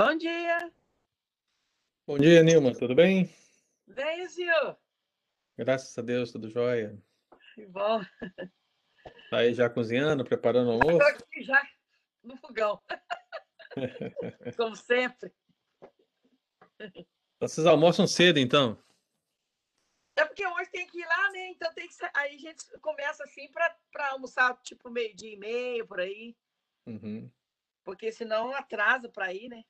Bom dia. Bom dia, Nilma, tudo bem? Bem, senhor. Graças a Deus, tudo jóia. Que bom. Tá aí já cozinhando, preparando o Estou almoço? aqui já no fogão. Como sempre. Vocês almoçam cedo, então? É porque hoje tem que ir lá, né? Então tem que aí a gente começa assim para almoçar tipo meio-dia e meio por aí, Uhum, porque senão atrasa para ir, né?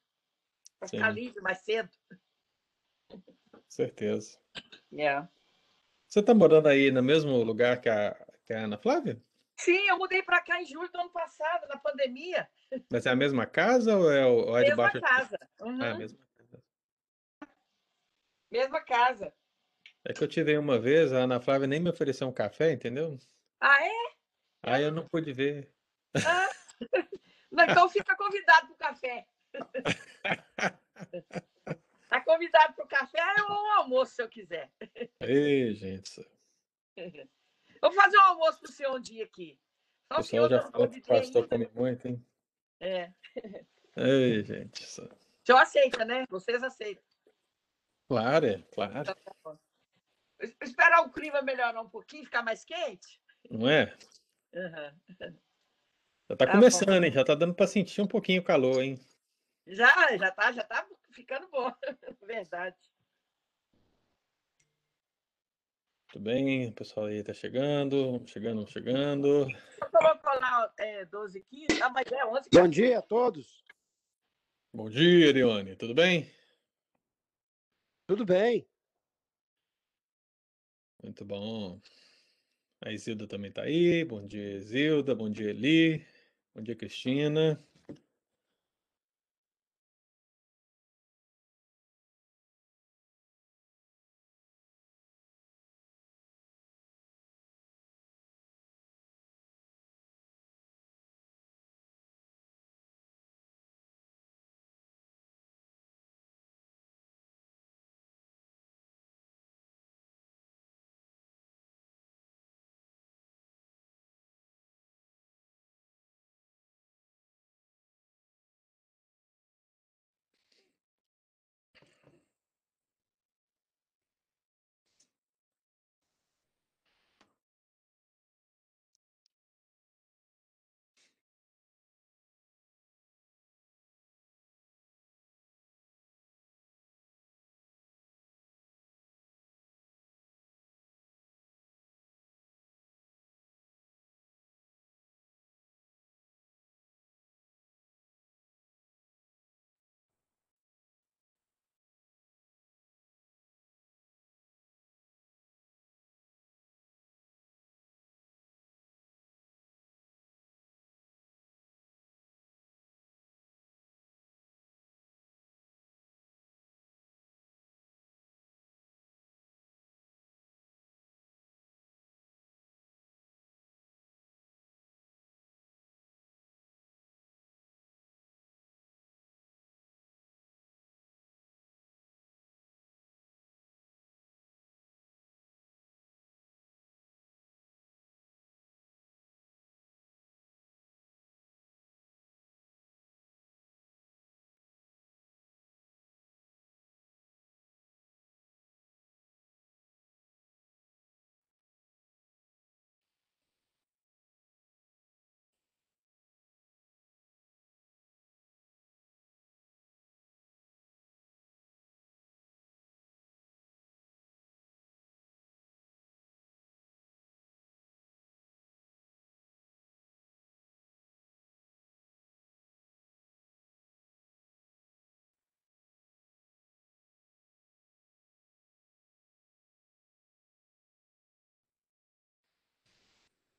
Para ficar livre mais cedo. certeza. É. Você tá morando aí no mesmo lugar que a, que a Ana Flávia? Sim, eu mudei para cá em julho do ano passado, na pandemia. Mas é a mesma casa ou é, o- ou é Mesma debaixo? casa. Uhum, Ah, é a mesma casa. mesma casa. É que eu tive uma vez, a Ana Flávia nem me ofereceu um café, entendeu? Ah, é? Aí eu não pude ver. Ah. Então fica convidado para o café. Tá convidado para o café ou o almoço, se eu quiser. Ei, gente, Vou fazer um almoço para o senhor um dia aqui. o Só pessoal eu já fala que o pastor ainda. come muito, hein? É. Ei, gente, isso- O senhor aceita, né? Vocês aceitam. claro, é, claro, Então tá bom. Es- Esperar o clima melhorar um pouquinho, ficar mais quente. não é? Aham. Já tá Tá começando, hein? Já tá dando para sentir um pouquinho o calor, hein? Já, já tá, já tá ficando bom. Verdade. Tudo bem, o pessoal aí tá chegando, chegando, chegando. Você colocou lá é, 12, 15, ah, mas é 11, Bom dia a todos. Bom dia, Ariane, tudo bem? Tudo bem? Muito bom. A Isilda também tá aí. Bom dia, Isilda. Bom dia, Eli. Bom dia, Cristina.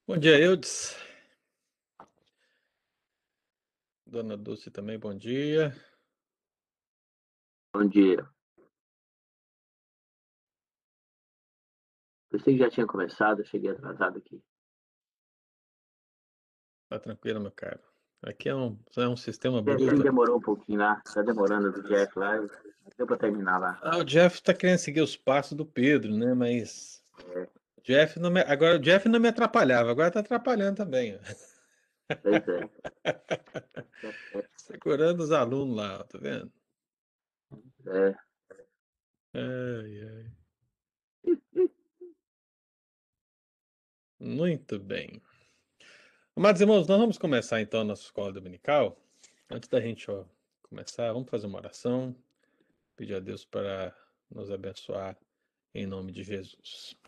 Bom dia, Eudes. Dona Dulce também, bom dia. Bom dia. Pensei que já tinha começado, cheguei atrasado aqui. Tá tranquilo, meu caro. Aqui é um, é um sistema bruto. demorou um pouquinho lá, tá demorando do Jeff lá, eu- deu pra terminar lá. Ah, o Jeff tá querendo seguir os passos do Pedro, né? Mas É. Jeff não me... agora o Jeff não me atrapalhava, agora tá atrapalhando também. Pois é. Segurando os alunos lá, tá vendo? É, Ai, ai. Muito bem. Amados irmãos, nós vamos começar então a nossa escola dominical. Antes da gente ó, começar, vamos fazer uma oração, pedir a Deus para nos abençoar em nome de Jesus.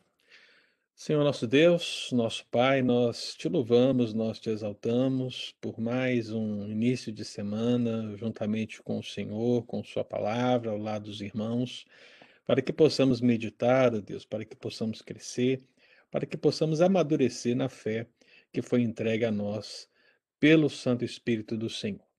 Senhor nosso Deus, nosso Pai, nós te louvamos, nós te exaltamos por mais um início de semana, juntamente com o Senhor, com Sua palavra, ao lado dos irmãos, para que possamos meditar, ó Deus, para que possamos crescer, para que possamos amadurecer na fé que foi entregue a nós pelo Santo Espírito do Senhor.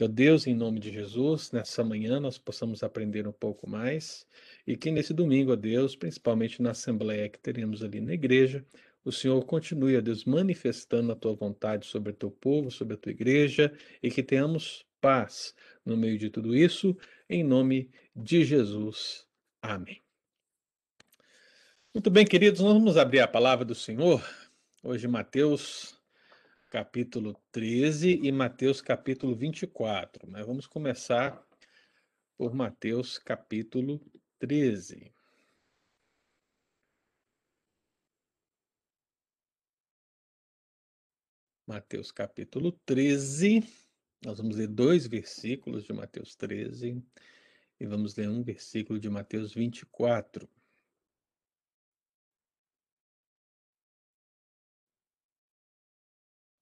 Que, ó Deus, em nome de Jesus, nessa manhã nós possamos aprender um pouco mais e que nesse domingo, ó Deus, principalmente na assembleia que teremos ali na igreja, o Senhor continue, ó Deus, manifestando a tua vontade sobre o teu povo, sobre a tua igreja e que tenhamos paz no meio de tudo isso, em nome de Jesus. Amém. Muito bem, queridos, nós vamos abrir a palavra do Senhor. Hoje, Mateus capítulo 13 e Mateus capítulo 24. Mas vamos começar por Mateus capítulo 13. Mateus capítulo 13. Nós vamos ler dois versículos de Mateus 13 e vamos ler um versículo de Mateus 24.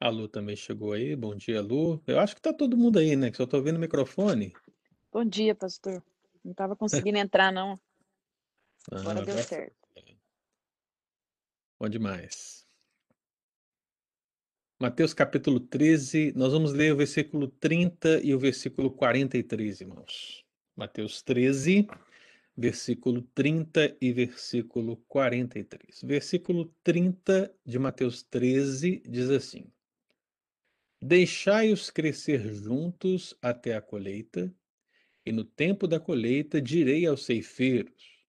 A Lu também chegou aí. Bom dia, Lu. Eu acho que tá todo mundo aí, né? Que só tô vendo o microfone. Bom dia, pastor. Não estava conseguindo entrar, não. Agora Ah, deu agora certo. Bom demais. Mateus capítulo 13, nós vamos ler o versículo 30 e o versículo 43, irmãos. Mateus 13, versículo 30 e versículo 43. Versículo 30 de Mateus 13 diz assim: Deixai-os crescer juntos até a colheita, e no tempo da colheita direi aos ceifeiros: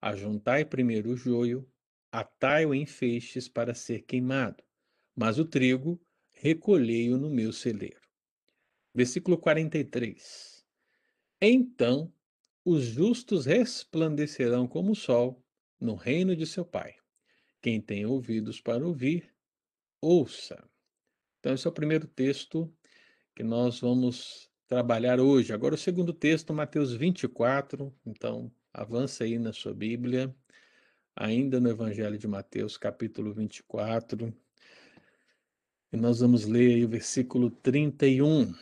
Ajuntai primeiro o joio, atai-o em feixes para ser queimado, mas o trigo recolhei-o no meu celeiro. Versículo 43. Então os justos resplandecerão como o sol no reino de seu Pai. Quem tem ouvidos para ouvir, ouça. Então, esse é o primeiro texto que nós vamos trabalhar hoje. Agora, o segundo texto, Mateus 24. Então, avança aí na sua Bíblia, ainda no Evangelho de Mateus, capítulo 24. E nós vamos ler aí o versículo 31.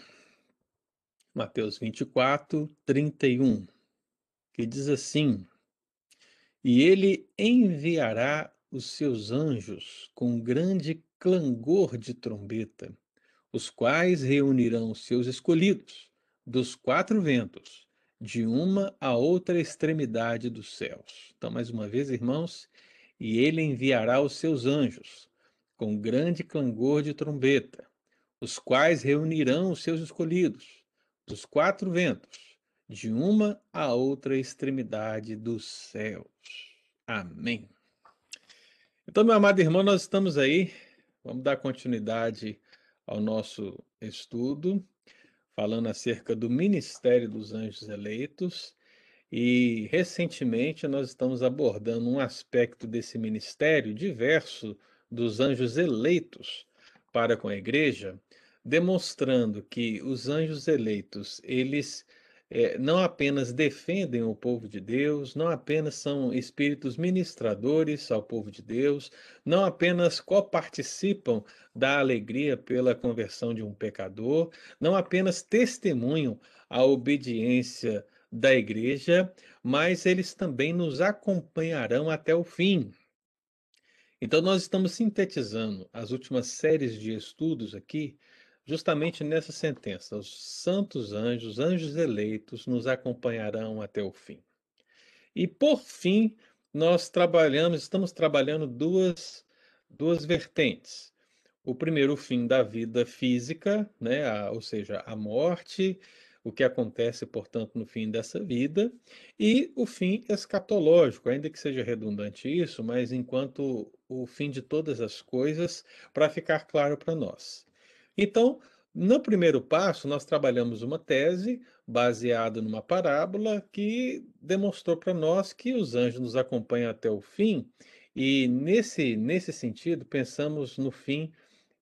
Mateus 24, 31. Que diz assim: E ele enviará os seus anjos com grande clangor de trombeta, os quais reunirão seus escolhidos dos quatro ventos, de uma a outra extremidade dos céus. Então, mais uma vez, irmãos, e ele enviará os seus anjos com grande clangor de trombeta, os quais reunirão os seus escolhidos dos quatro ventos, de uma a outra extremidade dos céus. Amém. Então, meu amado irmão, nós estamos aí, vamos dar continuidade ao nosso estudo, falando acerca do ministério dos anjos eleitos. E recentemente nós estamos abordando um aspecto desse ministério diverso dos anjos eleitos para com a igreja, demonstrando que os anjos eleitos, eles eh, não apenas defendem o povo de Deus, não apenas são espíritos ministradores ao povo de Deus, não apenas coparticipam da alegria pela conversão de um pecador, não apenas testemunham a obediência da igreja, mas eles também nos acompanharão até o fim. Então, nós estamos sintetizando as últimas séries de estudos aqui, justamente nessa sentença: os santos anjos, anjos eleitos, nos acompanharão até o fim. E por fim, nós trabalhamos, estamos trabalhando duas, duas vertentes. O primeiro, o fim da vida física, né? a- ou seja, a morte, o que acontece, portanto, no fim dessa vida, e o fim escatológico, ainda que seja redundante isso, mas enquanto o fim de todas as coisas, para ficar claro para nós. Então, No primeiro passo, nós trabalhamos uma tese baseada numa parábola que demonstrou para nós que os anjos nos acompanham até o fim, e nesse, nesse sentido, pensamos no fim,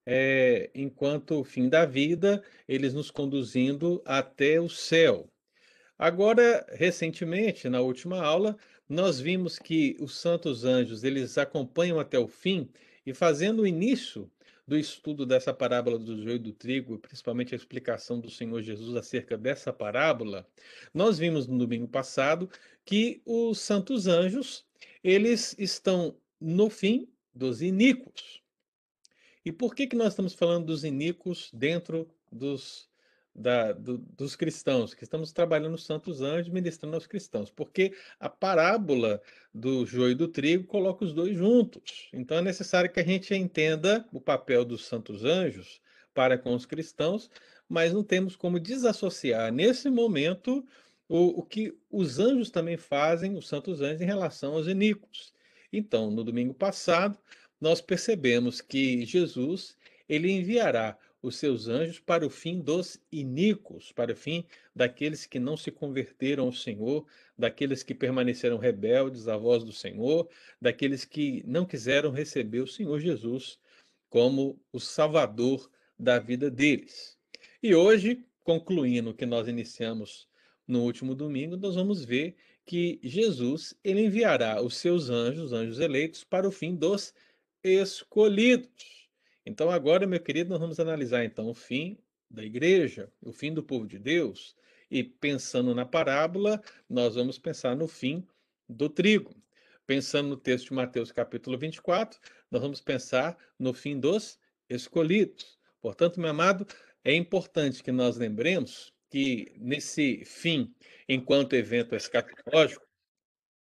eh, enquanto o fim da vida, eles nos conduzindo até o céu. Agora, recentemente, na última aula, nós vimos que os santos anjos, eles acompanham até o fim e fazendo o início do estudo dessa parábola do joio do trigo, principalmente a explicação do Senhor Jesus acerca dessa parábola, nós vimos no domingo passado que os santos anjos, eles estão no fim dos iníquos. E por que que nós estamos falando dos iníquos dentro dos da, do, dos cristãos, que estamos trabalhando os santos anjos, ministrando aos cristãos, porque a parábola do joio e do trigo coloca os dois juntos. Então é necessário que a gente entenda o papel dos santos anjos para com os cristãos, mas não temos como desassociar nesse momento o, o que os anjos também fazem, os santos anjos, em relação aos iníquos. Então, no domingo passado, nós percebemos que Jesus ele enviará os seus anjos para o fim dos iníquos, para o fim daqueles que não se converteram ao Senhor, daqueles que permaneceram rebeldes à voz do Senhor, daqueles que não quiseram receber o Senhor Jesus como o Salvador da vida deles. E hoje, concluindo o que nós iniciamos no último domingo, nós vamos ver que Jesus ele enviará os seus anjos, os anjos eleitos, para o fim dos escolhidos. Então agora, meu querido, nós vamos analisar então o fim da igreja, o fim do povo de Deus, e pensando na parábola, nós vamos pensar no fim do trigo. Pensando no texto de Mateus capítulo 24, nós vamos pensar no fim dos escolhidos. Portanto, meu amado, é importante que nós lembremos que nesse fim, enquanto evento escatológico,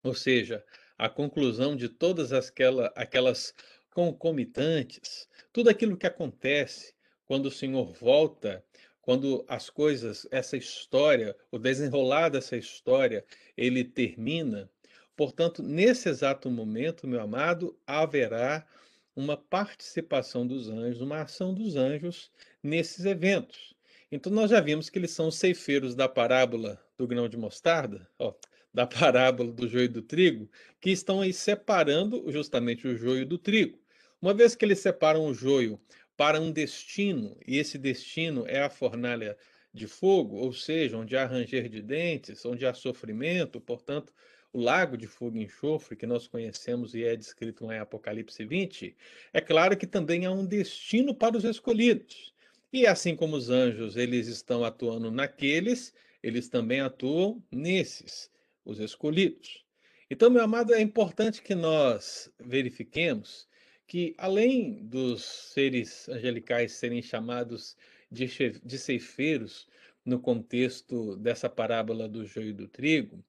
ou seja, a conclusão de todas aquela, aquelas concomitantes, tudo aquilo que acontece quando o Senhor volta, quando as coisas, essa história, o desenrolar dessa história, ele termina. Portanto, nesse exato momento, meu amado, haverá uma participação dos anjos, uma ação dos anjos nesses eventos. Então, nós já vimos que eles são os ceifeiros da parábola do grão de mostarda, ó, da parábola do joio do trigo, que estão aí separando justamente o joio do trigo. Uma vez que eles separam o joio para um destino, e esse destino é a fornalha de fogo, ou seja, onde há ranger de dentes, onde há sofrimento, portanto, o lago de fogo e enxofre que nós conhecemos e é descrito lá em Apocalipse 20, é claro que também há um destino para os escolhidos. E assim como os anjos, eles estão atuando naqueles, eles também atuam nesses, os escolhidos. Então, meu amado, é importante que nós verifiquemos que, além dos seres angelicais serem chamados de, de ceifeiros no contexto dessa parábola do joio e do trigo,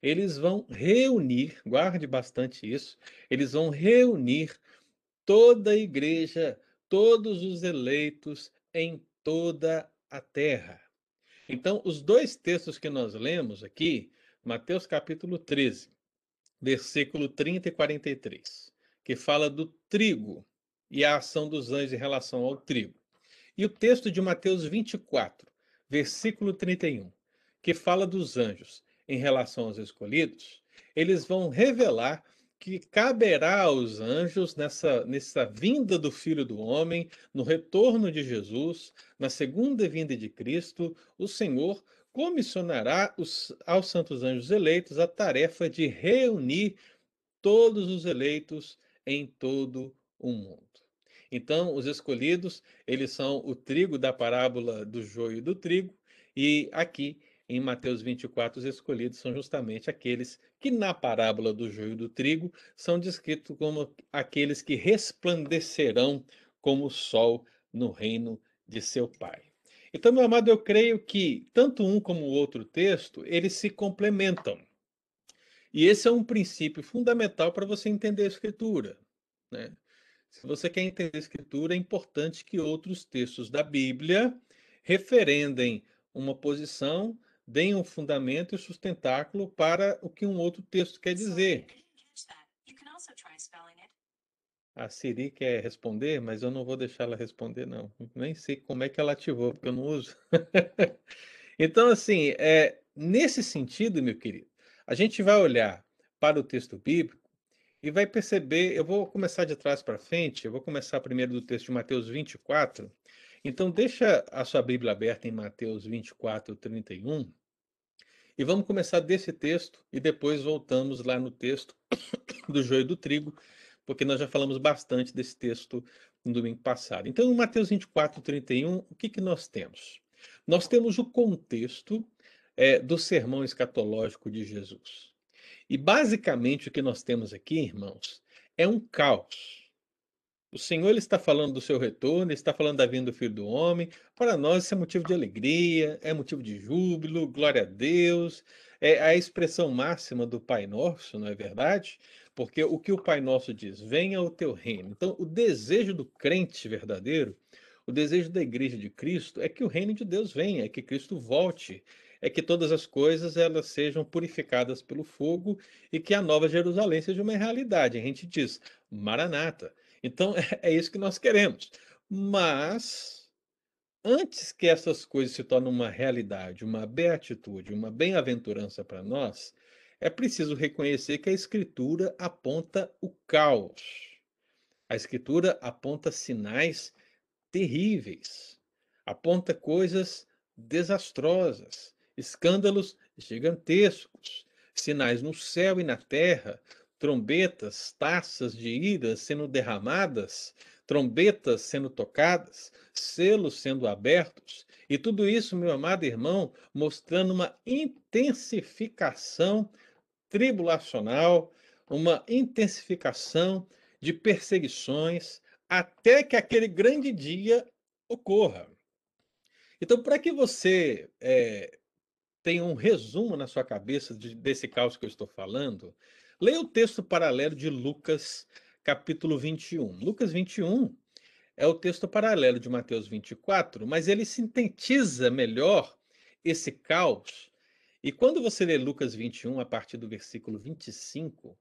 eles vão reunir, guarde bastante isso, eles vão reunir toda a igreja, todos os eleitos em toda a terra. Então, os dois textos que nós lemos aqui, Mateus capítulo 13, versículo 30 e 43 que fala do trigo e a ação dos anjos em relação ao trigo. E o texto de Mateus 24, versículo 31, que fala dos anjos em relação aos escolhidos, eles vão revelar que caberá aos anjos nessa, nessa vinda do Filho do Homem, no retorno de Jesus, na segunda vinda de Cristo, o Senhor comissionará os, aos santos anjos eleitos a tarefa de reunir todos os eleitos em todo o mundo. Então, os escolhidos, eles são o trigo da parábola do joio e do trigo, e aqui em Mateus 24, os escolhidos são justamente aqueles que na parábola do joio e do trigo são descritos como aqueles que resplandecerão como o sol no reino de seu Pai. Então, meu amado, eu creio que tanto um como o outro texto, eles se complementam. E esse é um princípio fundamental para você entender a Escritura. Né? Se você quer entender a Escritura, é importante que outros textos da Bíblia referendem uma posição, deem um fundamento e sustentáculo para o que um outro texto quer dizer. A Siri quer responder, mas eu não vou deixar ela responder, não. Nem sei como é que ela ativou, porque eu não uso. então, assim, é, nesse sentido, meu querido, a gente vai olhar para o texto bíblico e vai perceber. Eu vou começar de trás para frente, eu vou começar primeiro do texto de Mateus 24. Então, deixa a sua Bíblia aberta em Mateus 24, 31. E vamos começar desse texto e depois voltamos lá no texto do joio do trigo, porque nós já falamos bastante desse texto no domingo passado. Então, em Mateus 24, 31, o que, que nós temos? Nós temos o contexto é, do sermão escatológico de Jesus. E basicamente o que nós temos aqui, irmãos, é um caos. O Senhor ele está falando do seu retorno, ele está falando da vinda do Filho do Homem. Para nós isso é motivo de alegria, é motivo de júbilo, glória a Deus. É a expressão máxima do Pai Nosso, não é verdade? Porque o que o Pai Nosso diz, venha o teu reino. Então, o desejo do crente verdadeiro, o desejo da igreja de Cristo é que o reino de Deus venha, é que Cristo volte, é que todas as coisas elas sejam purificadas pelo fogo e que a nova Jerusalém seja uma realidade. A gente diz, Maranata. Então, é isso que nós queremos. Mas, antes que essas coisas se tornem uma realidade, uma beatitude, uma bem-aventurança para nós, é preciso reconhecer que a Escritura aponta o caos. A Escritura aponta sinais terríveis, aponta coisas desastrosas, escândalos gigantescos, sinais no céu e na terra, trombetas, taças de ira sendo derramadas, trombetas sendo tocadas, selos sendo abertos, e tudo isso, meu amado irmão, mostrando uma intensificação tribulacional, uma intensificação de perseguições, até que aquele grande dia ocorra. Então, para que você é, tenha um resumo na sua cabeça de, desse caos que eu estou falando, Leia o texto paralelo de Lucas, capítulo 21. Lucas 21 é o texto paralelo de Mateus 24, mas ele sintetiza melhor esse caos. E quando você lê Lucas 21, a partir do versículo 25,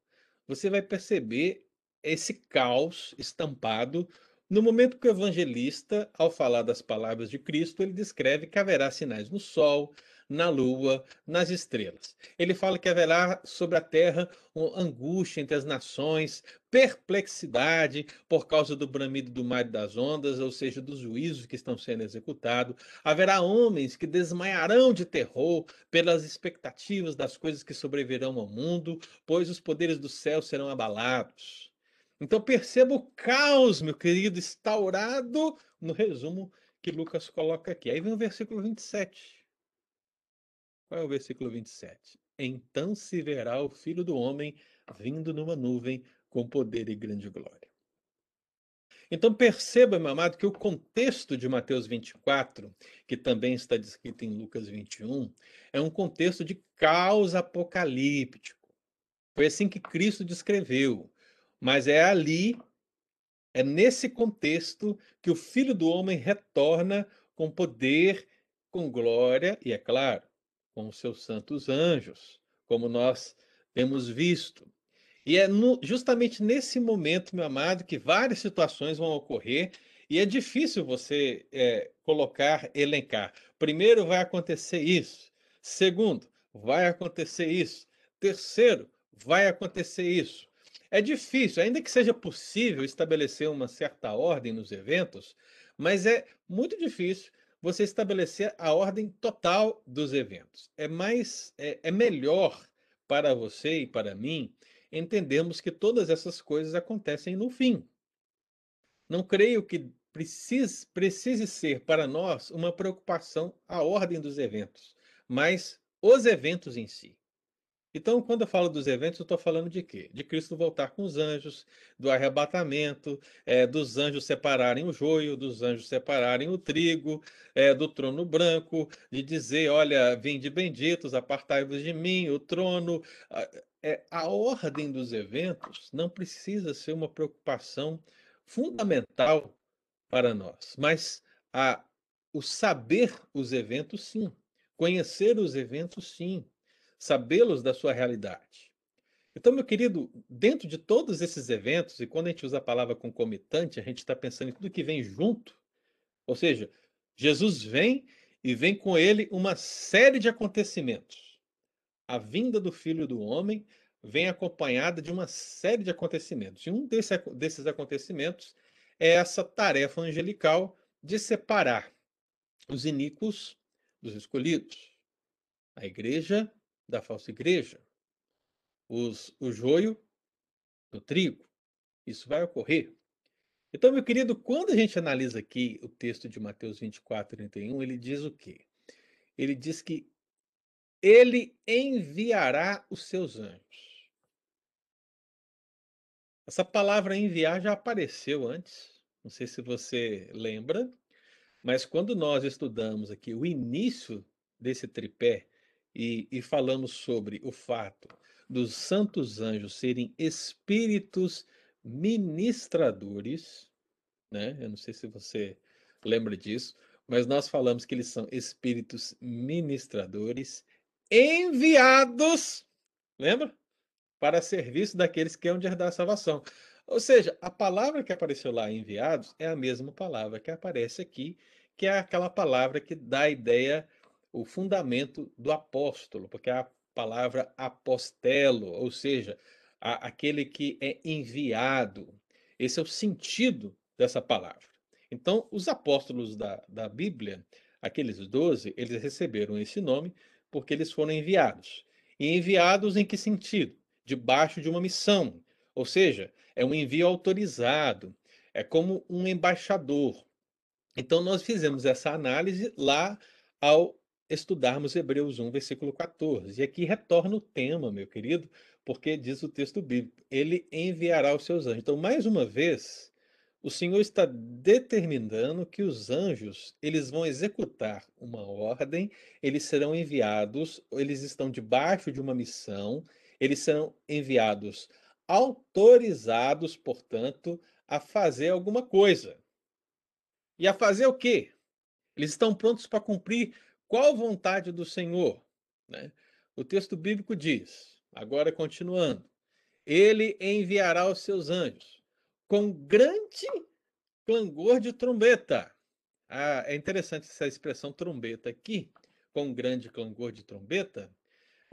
você vai perceber esse caos estampado no momento que o evangelista, ao falar das palavras de Cristo, ele descreve que haverá sinais no sol, na lua, nas estrelas. Ele fala que haverá sobre a terra angústia entre as nações, perplexidade por causa do bramido do mar e das ondas, ou seja, dos juízos que estão sendo executados. Haverá homens que desmaiarão de terror pelas expectativas das coisas que sobrevirão ao mundo, pois os poderes do céu serão abalados. Então perceba o caos, meu querido, instaurado no resumo que Lucas coloca aqui. Aí vem o versículo 27. Qual é o versículo 27? Então se verá o filho do homem vindo numa nuvem com poder e grande glória. Então perceba, meu amado, que o contexto de Mateus 24, que também está descrito em Lucas 21, é um contexto de caos apocalíptico. Foi assim que Cristo descreveu. Mas é ali, é nesse contexto, que o Filho do Homem retorna com poder, com glória e, é claro, com os seus santos anjos, como nós temos visto. E é no, justamente nesse momento, meu amado, que várias situações vão ocorrer e é difícil você é, colocar, elencar. Primeiro, vai acontecer isso. Segundo, vai acontecer isso. Terceiro, vai acontecer isso. É difícil, ainda que seja possível estabelecer uma certa ordem nos eventos, mas é muito difícil você estabelecer a ordem total dos eventos. É mais, é, é melhor para você e para mim entendermos que todas essas coisas acontecem no fim. Não creio que precise, precise ser para nós uma preocupação a ordem dos eventos, mas os eventos em si. Então, quando eu falo dos eventos, eu estou falando de quê? De Cristo voltar com os anjos, do arrebatamento, é, dos anjos separarem o joio, dos anjos separarem o trigo, é, do trono branco, de dizer: olha, vinde benditos, apartai-vos de mim, o trono. É, a ordem dos eventos não precisa ser uma preocupação fundamental para nós, mas a, o saber os eventos, sim. Conhecer os eventos, sim sabê-los da sua realidade. Então, meu querido, dentro de todos esses eventos, e quando a gente usa a palavra concomitante, a gente está pensando em tudo que vem junto. Ou seja, Jesus vem e vem com ele uma série de acontecimentos. A vinda do Filho do Homem vem acompanhada de uma série de acontecimentos. E um desse, desses acontecimentos é essa tarefa angelical de separar os iníquos dos escolhidos, a igreja da falsa igreja, os, o joio do trigo. Isso vai ocorrer. Então, meu querido, quando a gente analisa aqui o texto de Mateus 24, 31, ele diz o quê? Ele diz que ele enviará os seus anjos. Essa palavra enviar já apareceu antes, não sei se você lembra, mas quando nós estudamos aqui o início desse tripé e, e falamos sobre o fato dos santos anjos serem espíritos ministradores, né? Eu não sei se você lembra disso, mas nós falamos que eles são espíritos ministradores enviados, lembra? Para serviço daqueles que hão de herdar a salvação. Ou seja, a palavra que apareceu lá, enviados, é a mesma palavra que aparece aqui, que é aquela palavra que dá a ideia, o fundamento do apóstolo, porque é a palavra apostelo, ou seja, a, aquele que é enviado. Esse é o sentido dessa palavra. Então, os apóstolos da, da Bíblia, aqueles doze, eles receberam esse nome porque eles foram enviados. E enviados em que sentido? Debaixo de uma missão. Ou seja, é um envio autorizado, é como um embaixador. Então, nós fizemos essa análise lá ao estudarmos Hebreus 1, versículo 14. E aqui retorna o tema, meu querido, porque diz o texto bíblico: Ele enviará os seus anjos. Então, mais uma vez, o Senhor está determinando que os anjos eles vão executar uma ordem, eles serão enviados, eles estão debaixo de uma missão, eles serão enviados autorizados, portanto, a fazer alguma coisa. E a fazer o quê? Eles estão prontos para cumprir qual vontade do Senhor? Né? O texto bíblico diz, agora continuando, ele enviará os seus anjos com grande clangor de trombeta. Ah, é interessante essa expressão trombeta aqui, com grande clangor de trombeta,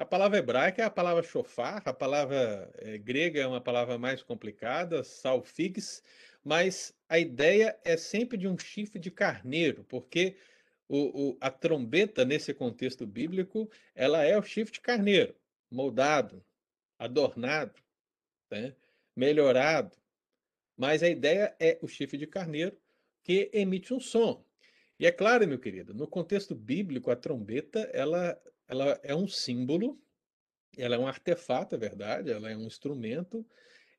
a palavra hebraica é a palavra shofar, a palavra é, grega é uma palavra mais complicada, salfix, mas a ideia é sempre de um chifre de carneiro, porque o, o, a trombeta, nesse contexto bíblico, ela é o chifre de carneiro, moldado, adornado, né? melhorado. Mas a ideia é o chifre de carneiro que emite um som. E é claro, meu querido, no contexto bíblico, a trombeta ela ela é um símbolo, ela é um artefato, é verdade, ela é um instrumento,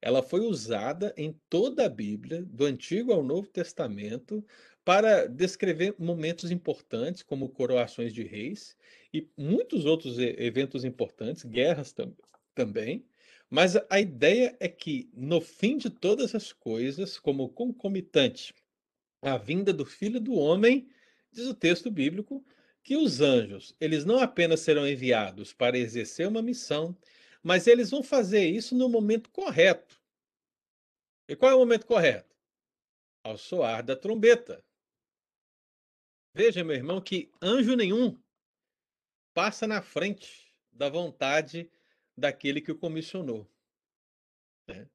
ela foi usada em toda a Bíblia, do Antigo ao Novo Testamento, para descrever momentos importantes, como coroações de reis e muitos outros eventos importantes, guerras tam também. Mas a ideia é que, no fim de todas as coisas, como concomitante à vinda do Filho do Homem, diz o texto bíblico, que os anjos, eles não apenas serão enviados para exercer uma missão, mas eles vão fazer isso no momento correto. E qual é o momento correto? Ao soar da trombeta. Veja, meu irmão, que anjo nenhum passa na frente da vontade daquele que o comissionou. Né?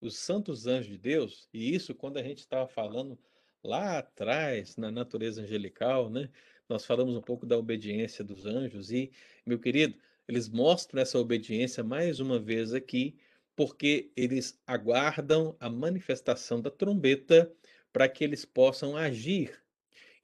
Os santos anjos de Deus, e isso quando a gente estava falando lá atrás, na natureza angelical, né? Nós falamos um pouco da obediência dos anjos e, meu querido, eles mostram essa obediência mais uma vez aqui, porque eles aguardam a manifestação da trombeta para que eles possam agir.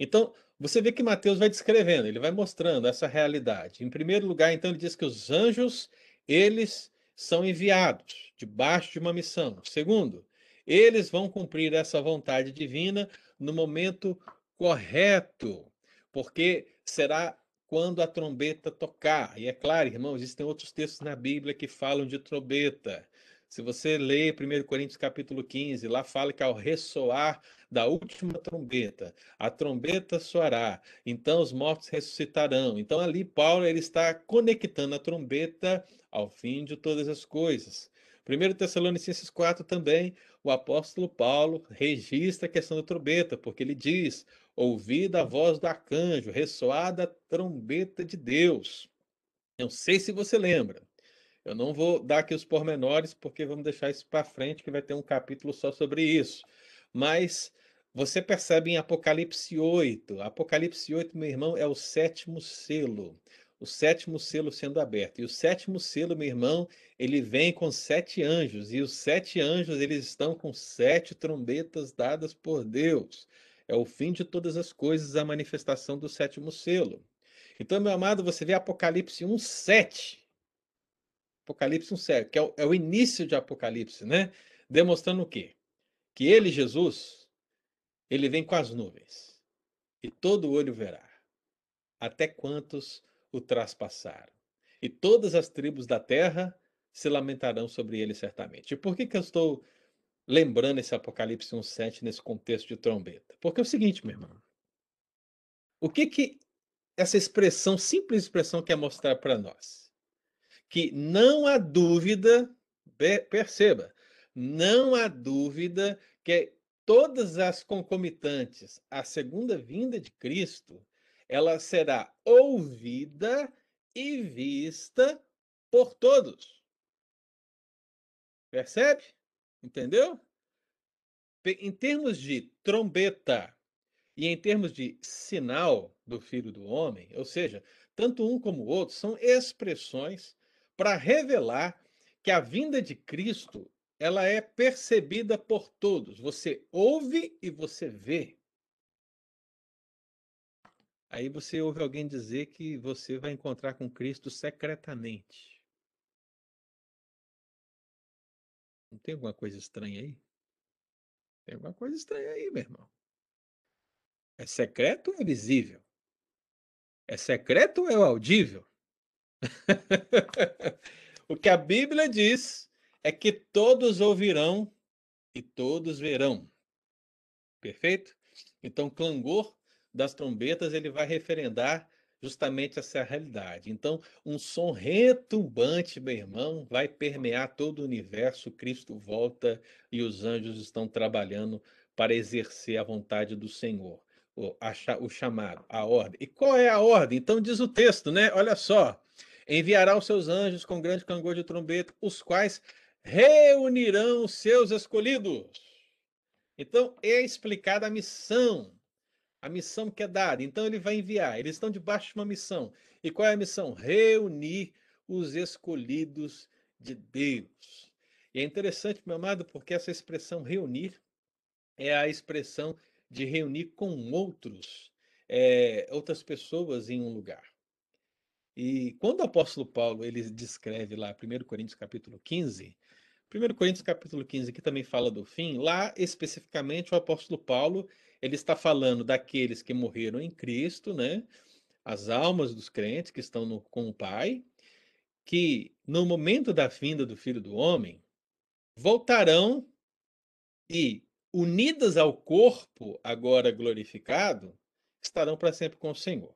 Então, você vê que Mateus vai descrevendo, ele vai mostrando essa realidade. Em primeiro lugar, então, ele diz que os anjos, eles são enviados debaixo de uma missão. Segundo, eles vão cumprir essa vontade divina no momento correto porque será quando a trombeta tocar. E é claro, irmãos, existem outros textos na Bíblia que falam de trombeta. Se você lê 1 Coríntios capítulo 15, lá fala que ao ressoar da última trombeta, a trombeta soará, então os mortos ressuscitarão. Então ali Paulo ele está conectando a trombeta ao fim de todas as coisas. 1 Tessalonicenses 4 também, o apóstolo Paulo registra a questão da trombeta, porque ele diz: ouvida a voz do arcanjo, ressoada a trombeta de Deus. Não sei se você lembra. Eu não vou dar aqui os pormenores, porque vamos deixar isso para frente, que vai ter um capítulo só sobre isso. Mas você percebe em Apocalipse 8. Apocalipse 8, meu irmão, é o sétimo selo. O sétimo selo sendo aberto. E o sétimo selo, meu irmão, ele vem com sete anjos. E os sete anjos, eles estão com sete trombetas dadas por Deus. É o fim de todas as coisas, a manifestação do sétimo selo. Então, meu amado, você vê Apocalipse 1, 7. Apocalipse 1,7, que é o, é o início de Apocalipse, né? Demonstrando o quê? Que ele, Jesus, ele vem com as nuvens, e todo olho verá, até quantos o traspassaram. E todas as tribos da terra se lamentarão sobre ele certamente. E por que, que eu estou lembrando esse Apocalipse 1,7 nesse contexto de trombeta? Porque é o seguinte, meu irmão. O que que essa expressão, simples expressão, quer mostrar para nós? que não há dúvida, perceba, não há dúvida que todas as concomitantes à segunda vinda de Cristo, ela será ouvida e vista por todos. Percebe? Entendeu? Em termos de trombeta e em termos de sinal do Filho do Homem, ou seja, tanto um como o outro são expressões para revelar que a vinda de Cristo ela é percebida por todos. Você ouve e você vê. Aí você ouve alguém dizer que você vai encontrar com Cristo secretamente. Não tem alguma coisa estranha aí? Tem alguma coisa estranha aí, meu irmão. É secreto ou é visível? É secreto ou é audível? o que a Bíblia diz é que todos ouvirão e todos verão. Perfeito? Então, o clangor das trombetas ele vai referendar justamente essa realidade. Então, um som retumbante, meu irmão, vai permear todo o universo. Cristo volta e os anjos estão trabalhando para exercer a vontade do Senhor. O, chamado, a ordem. E qual é a ordem? Então, diz o texto, né? Olha só. Enviará os seus anjos com grande cangor de trombeta, os quais reunirão seus escolhidos. Então, é explicada a missão, a missão que é dada. Então, ele vai enviar. Eles estão debaixo de uma missão. E qual é a missão? Reunir os escolhidos de Deus. E é interessante, meu amado, porque essa expressão reunir é a expressão de reunir com outros, é, outras pessoas em um lugar. E quando o apóstolo Paulo ele descreve lá 1 Coríntios capítulo 15, 1 Coríntios capítulo 15 que também fala do fim, lá especificamente o apóstolo Paulo ele está falando daqueles que morreram em Cristo, né? As almas dos crentes que estão no, com o Pai, que no momento da vinda do Filho do Homem voltarão e unidas ao corpo agora glorificado estarão para sempre com o Senhor.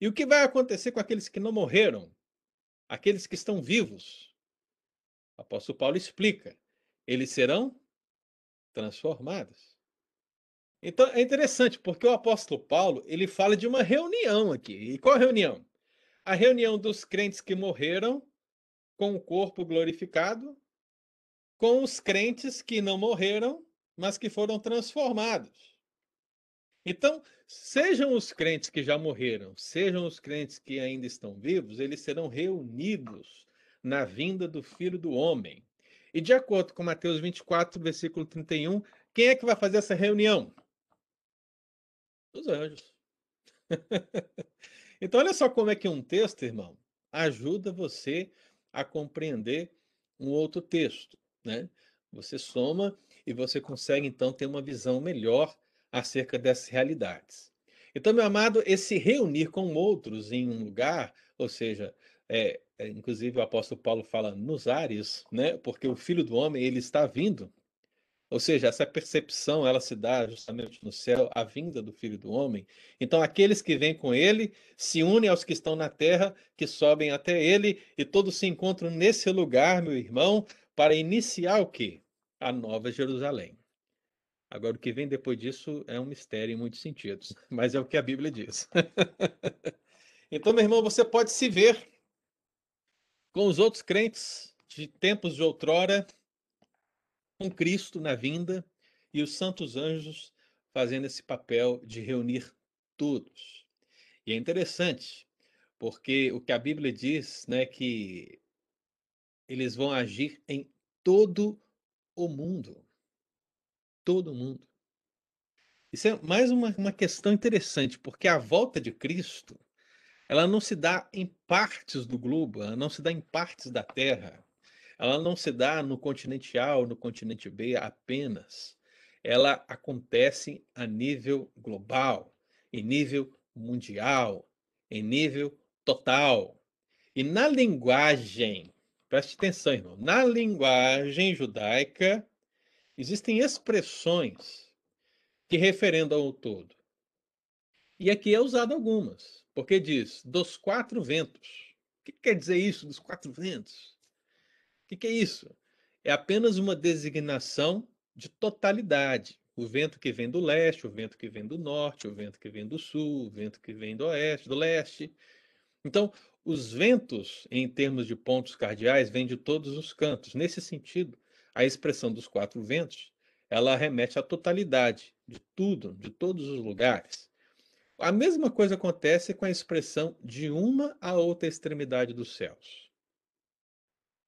E o que vai acontecer com aqueles que não morreram? Aqueles que estão vivos? O apóstolo Paulo explica. Eles serão transformados. Então é interessante, porque o apóstolo Paulo ele fala de uma reunião aqui. E qual reunião? A reunião dos crentes que morreram com o corpo glorificado, com os crentes que não morreram, mas que foram transformados. Então, sejam os crentes que já morreram, sejam os crentes que ainda estão vivos, eles serão reunidos na vinda do Filho do Homem. E de acordo com Mateus 24, versículo 31, quem é que vai fazer essa reunião? Os anjos. então, olha só como é que um texto, irmão, ajuda você a compreender um outro texto, né? Você soma e você consegue então ter uma visão melhor acerca dessas realidades. Então, meu amado, esse reunir com outros em um lugar, ou seja, é, inclusive o apóstolo Paulo fala nos ares, né? Porque o Filho do Homem ele está vindo. Ou seja, essa percepção ela se dá justamente no céu, a vinda do Filho do Homem. Então, aqueles que vêm com ele se unem aos que estão na terra, que sobem até ele, e todos se encontram nesse lugar, meu irmão, para iniciar o quê? A nova Jerusalém. Agora, o que vem depois disso é um mistério em muitos sentidos, mas é o que a Bíblia diz. então, meu irmão, você pode se ver com os outros crentes de tempos de outrora, com Cristo na vinda e os santos anjos fazendo esse papel de reunir todos. E é interessante, porque o que a Bíblia diz, né, que eles vão agir em todo o mundo. Todo mundo. Isso é mais uma, uma questão interessante, porque a volta de Cristo ela não se dá em partes do globo, ela não se dá em partes da Terra, ela não se dá no continente A ou no continente B apenas. Ela acontece a nível global, em nível mundial, em nível total. E na linguagem, preste atenção, irmão, na linguagem judaica existem expressões que referendam ao todo. E aqui é usado algumas. Porque diz dos quatro ventos. O que quer dizer isso dos quatro ventos? O que, é isso? É apenas uma designação de totalidade. O vento que vem do leste, o vento que vem do norte, o vento que vem do sul, o vento que vem do oeste, do leste. Então, os ventos, em termos de pontos cardeais, vêm de todos os cantos. Nesse sentido, a expressão dos quatro ventos, ela remete à totalidade de tudo, de todos os lugares. A mesma coisa acontece com a expressão de uma a outra extremidade dos céus.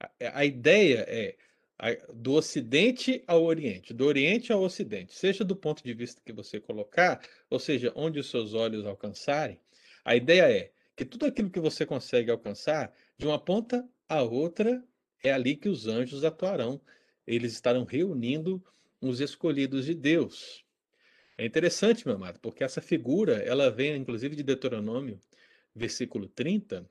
A, é, a ideia é a, do Ocidente ao Oriente, do Oriente ao Ocidente, seja do ponto de vista que você colocar, ou seja, onde os seus olhos alcançarem. A ideia é que tudo aquilo que você consegue alcançar, de uma ponta a outra, é ali que os anjos atuarão. Eles estarão reunindo os escolhidos de Deus. É interessante, meu amado, porque essa figura, ela vem inclusive de Deuteronômio, versículo 30.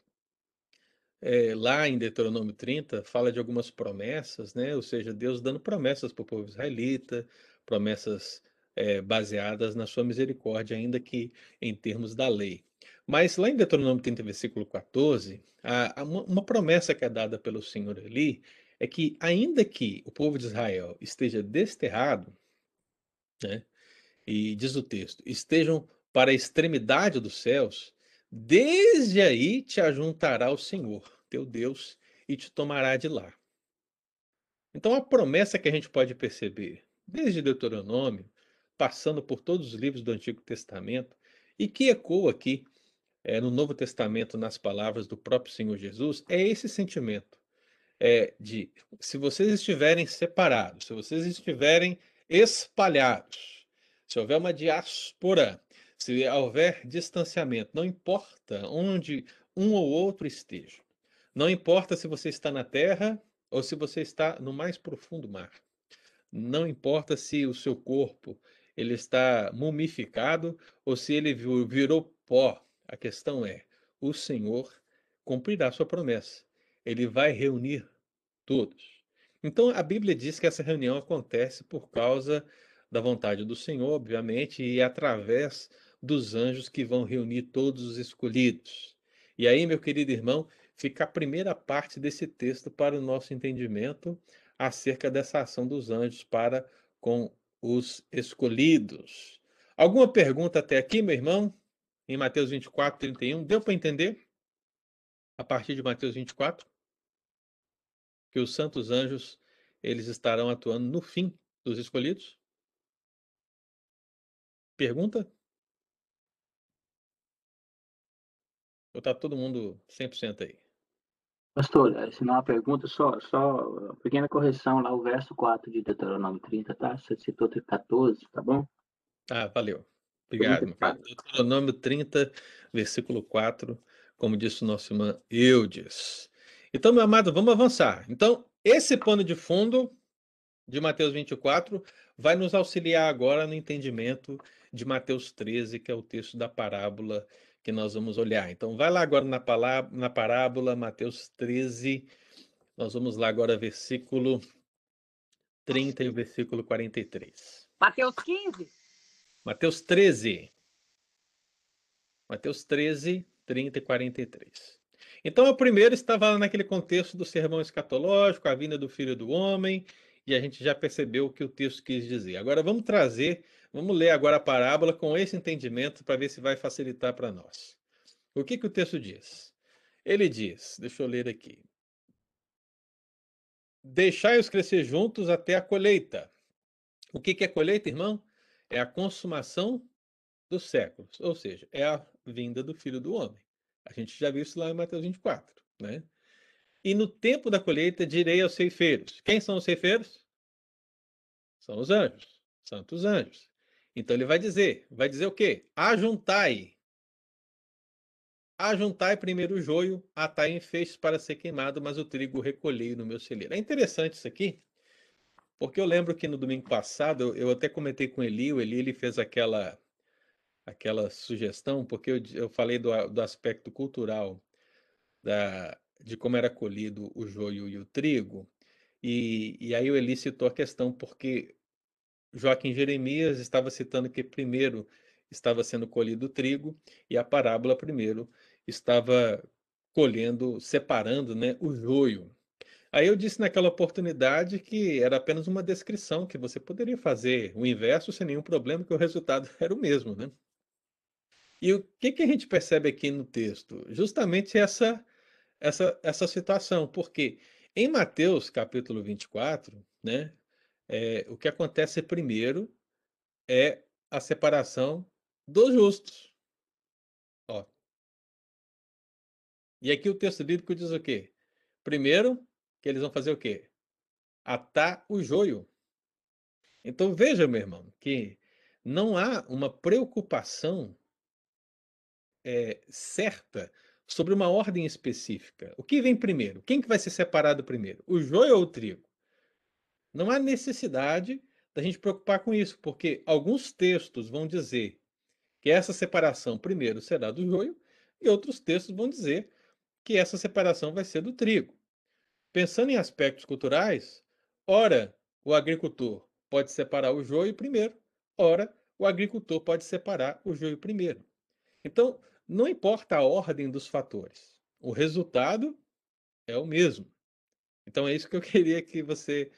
É, lá em Deuteronômio 30, fala de algumas promessas, né? Ou seja, Deus dando promessas para o povo israelita, promessas é, baseadas na sua misericórdia, ainda que em termos da lei. Mas lá em Deuteronômio 30, versículo 14, há, há uma, uma promessa que é dada pelo Senhor ali, é que ainda que o povo de Israel esteja desterrado, né? E diz o texto: estejam para a extremidade dos céus, desde aí te ajuntará o Senhor, teu Deus, e te tomará de lá. Então, a promessa que a gente pode perceber, desde Deuteronômio, passando por todos os livros do Antigo Testamento, e que ecoa aqui é, no Novo Testamento nas palavras do próprio Senhor Jesus, é esse sentimento é, de se vocês estiverem separados, se vocês estiverem espalhados, se houver uma diáspora, se houver distanciamento, não importa onde um ou outro esteja. Não importa se você está na terra ou se você está no mais profundo mar. Não importa se o seu corpo ele está mumificado ou se ele virou pó. A questão é: o Senhor cumprirá sua promessa. Ele vai reunir todos. Então a Bíblia diz que essa reunião acontece por causa da vontade do Senhor, obviamente, e através dos anjos que vão reunir todos os escolhidos. E aí, meu querido irmão, fica a primeira parte desse texto para o nosso entendimento acerca dessa ação dos anjos para com os escolhidos. Alguma pergunta até aqui, meu irmão? Em Mateus 24, 31, deu para entender? A partir de Mateus 24, que os santos anjos eles estarão atuando no fim dos escolhidos? Pergunta? Ou tá todo mundo 100% aí? Pastor, eh, se não há pergunta, só, só pequena correção lá, o verso 4 de Deuteronômio 30, tá? Você citou 14, tá bom? Ah, valeu. Obrigado. Deuteronômio 30, versículo 4, como disse o nosso irmão Eudes. Então, meu amado, vamos avançar. Então, esse pano de fundo de Mateus 24 vai nos auxiliar agora no entendimento de Mateus 13, que é o texto da parábola que nós vamos olhar. Então, vai lá agora na, palavra, na parábola, Mateus 13. Nós vamos lá agora, versículo 30 e o versículo 43. Mateus 15? Mateus 13. Mateus 13, 30 e 43. Então, o primeiro estava lá naquele contexto do sermão escatológico, a vinda do Filho do Homem, e a gente já percebeu o que o texto quis dizer. Agora, vamos trazer, vamos ler agora a parábola com esse entendimento para ver se vai facilitar para nós. O que, que o texto diz? Ele diz, deixa eu ler aqui. Deixai-os crescer juntos até a colheita. O que, que é colheita, irmão? É a consumação dos séculos, ou seja, é a vinda do Filho do Homem. A gente já viu isso lá em Mateus 24, né? E no tempo da colheita direi aos ceifeiros. Quem são os ceifeiros? São os anjos, santos anjos. Então ele vai dizer, vai dizer o quê? Ajuntai. Ajuntai primeiro o joio, atai em feixes para ser queimado, mas o trigo recolhei no meu celeiro. É interessante isso aqui, porque eu lembro que no domingo passado eu até comentei com Eli, o Eli ele fez aquela aquela sugestão, porque eu, eu falei do, do aspecto cultural da, de como era colhido o joio e o trigo, e, e aí o Eli citou a questão porque Joaquim Jeremias estava citando que primeiro estava sendo colhido o trigo e a parábola primeiro estava colhendo, separando né, o joio. Aí eu disse naquela oportunidade que era apenas uma descrição, que você poderia fazer o inverso sem nenhum problema, que o resultado era o mesmo, né? E o que, que a gente percebe aqui no texto? Justamente essa, essa, essa situação, porque em Mateus capítulo 24, né, é, o que acontece primeiro é a separação dos justos. Ó. E aqui o texto bíblico diz o quê? Primeiro, que eles vão fazer o quê? Atar o joio. Então veja, meu irmão, que não há uma preocupação é, certa sobre uma ordem específica. O que vem primeiro? Quem que vai ser separado primeiro? O joio ou o trigo? Não há necessidade da gente preocupar com isso, porque alguns textos vão dizer que essa separação primeiro será do joio e outros textos vão dizer que essa separação vai ser do trigo. Pensando em aspectos culturais, ora o agricultor pode separar o joio primeiro, ora o agricultor pode separar o joio primeiro. Então, não importa a ordem dos fatores, o resultado é o mesmo. Então é isso que eu queria que você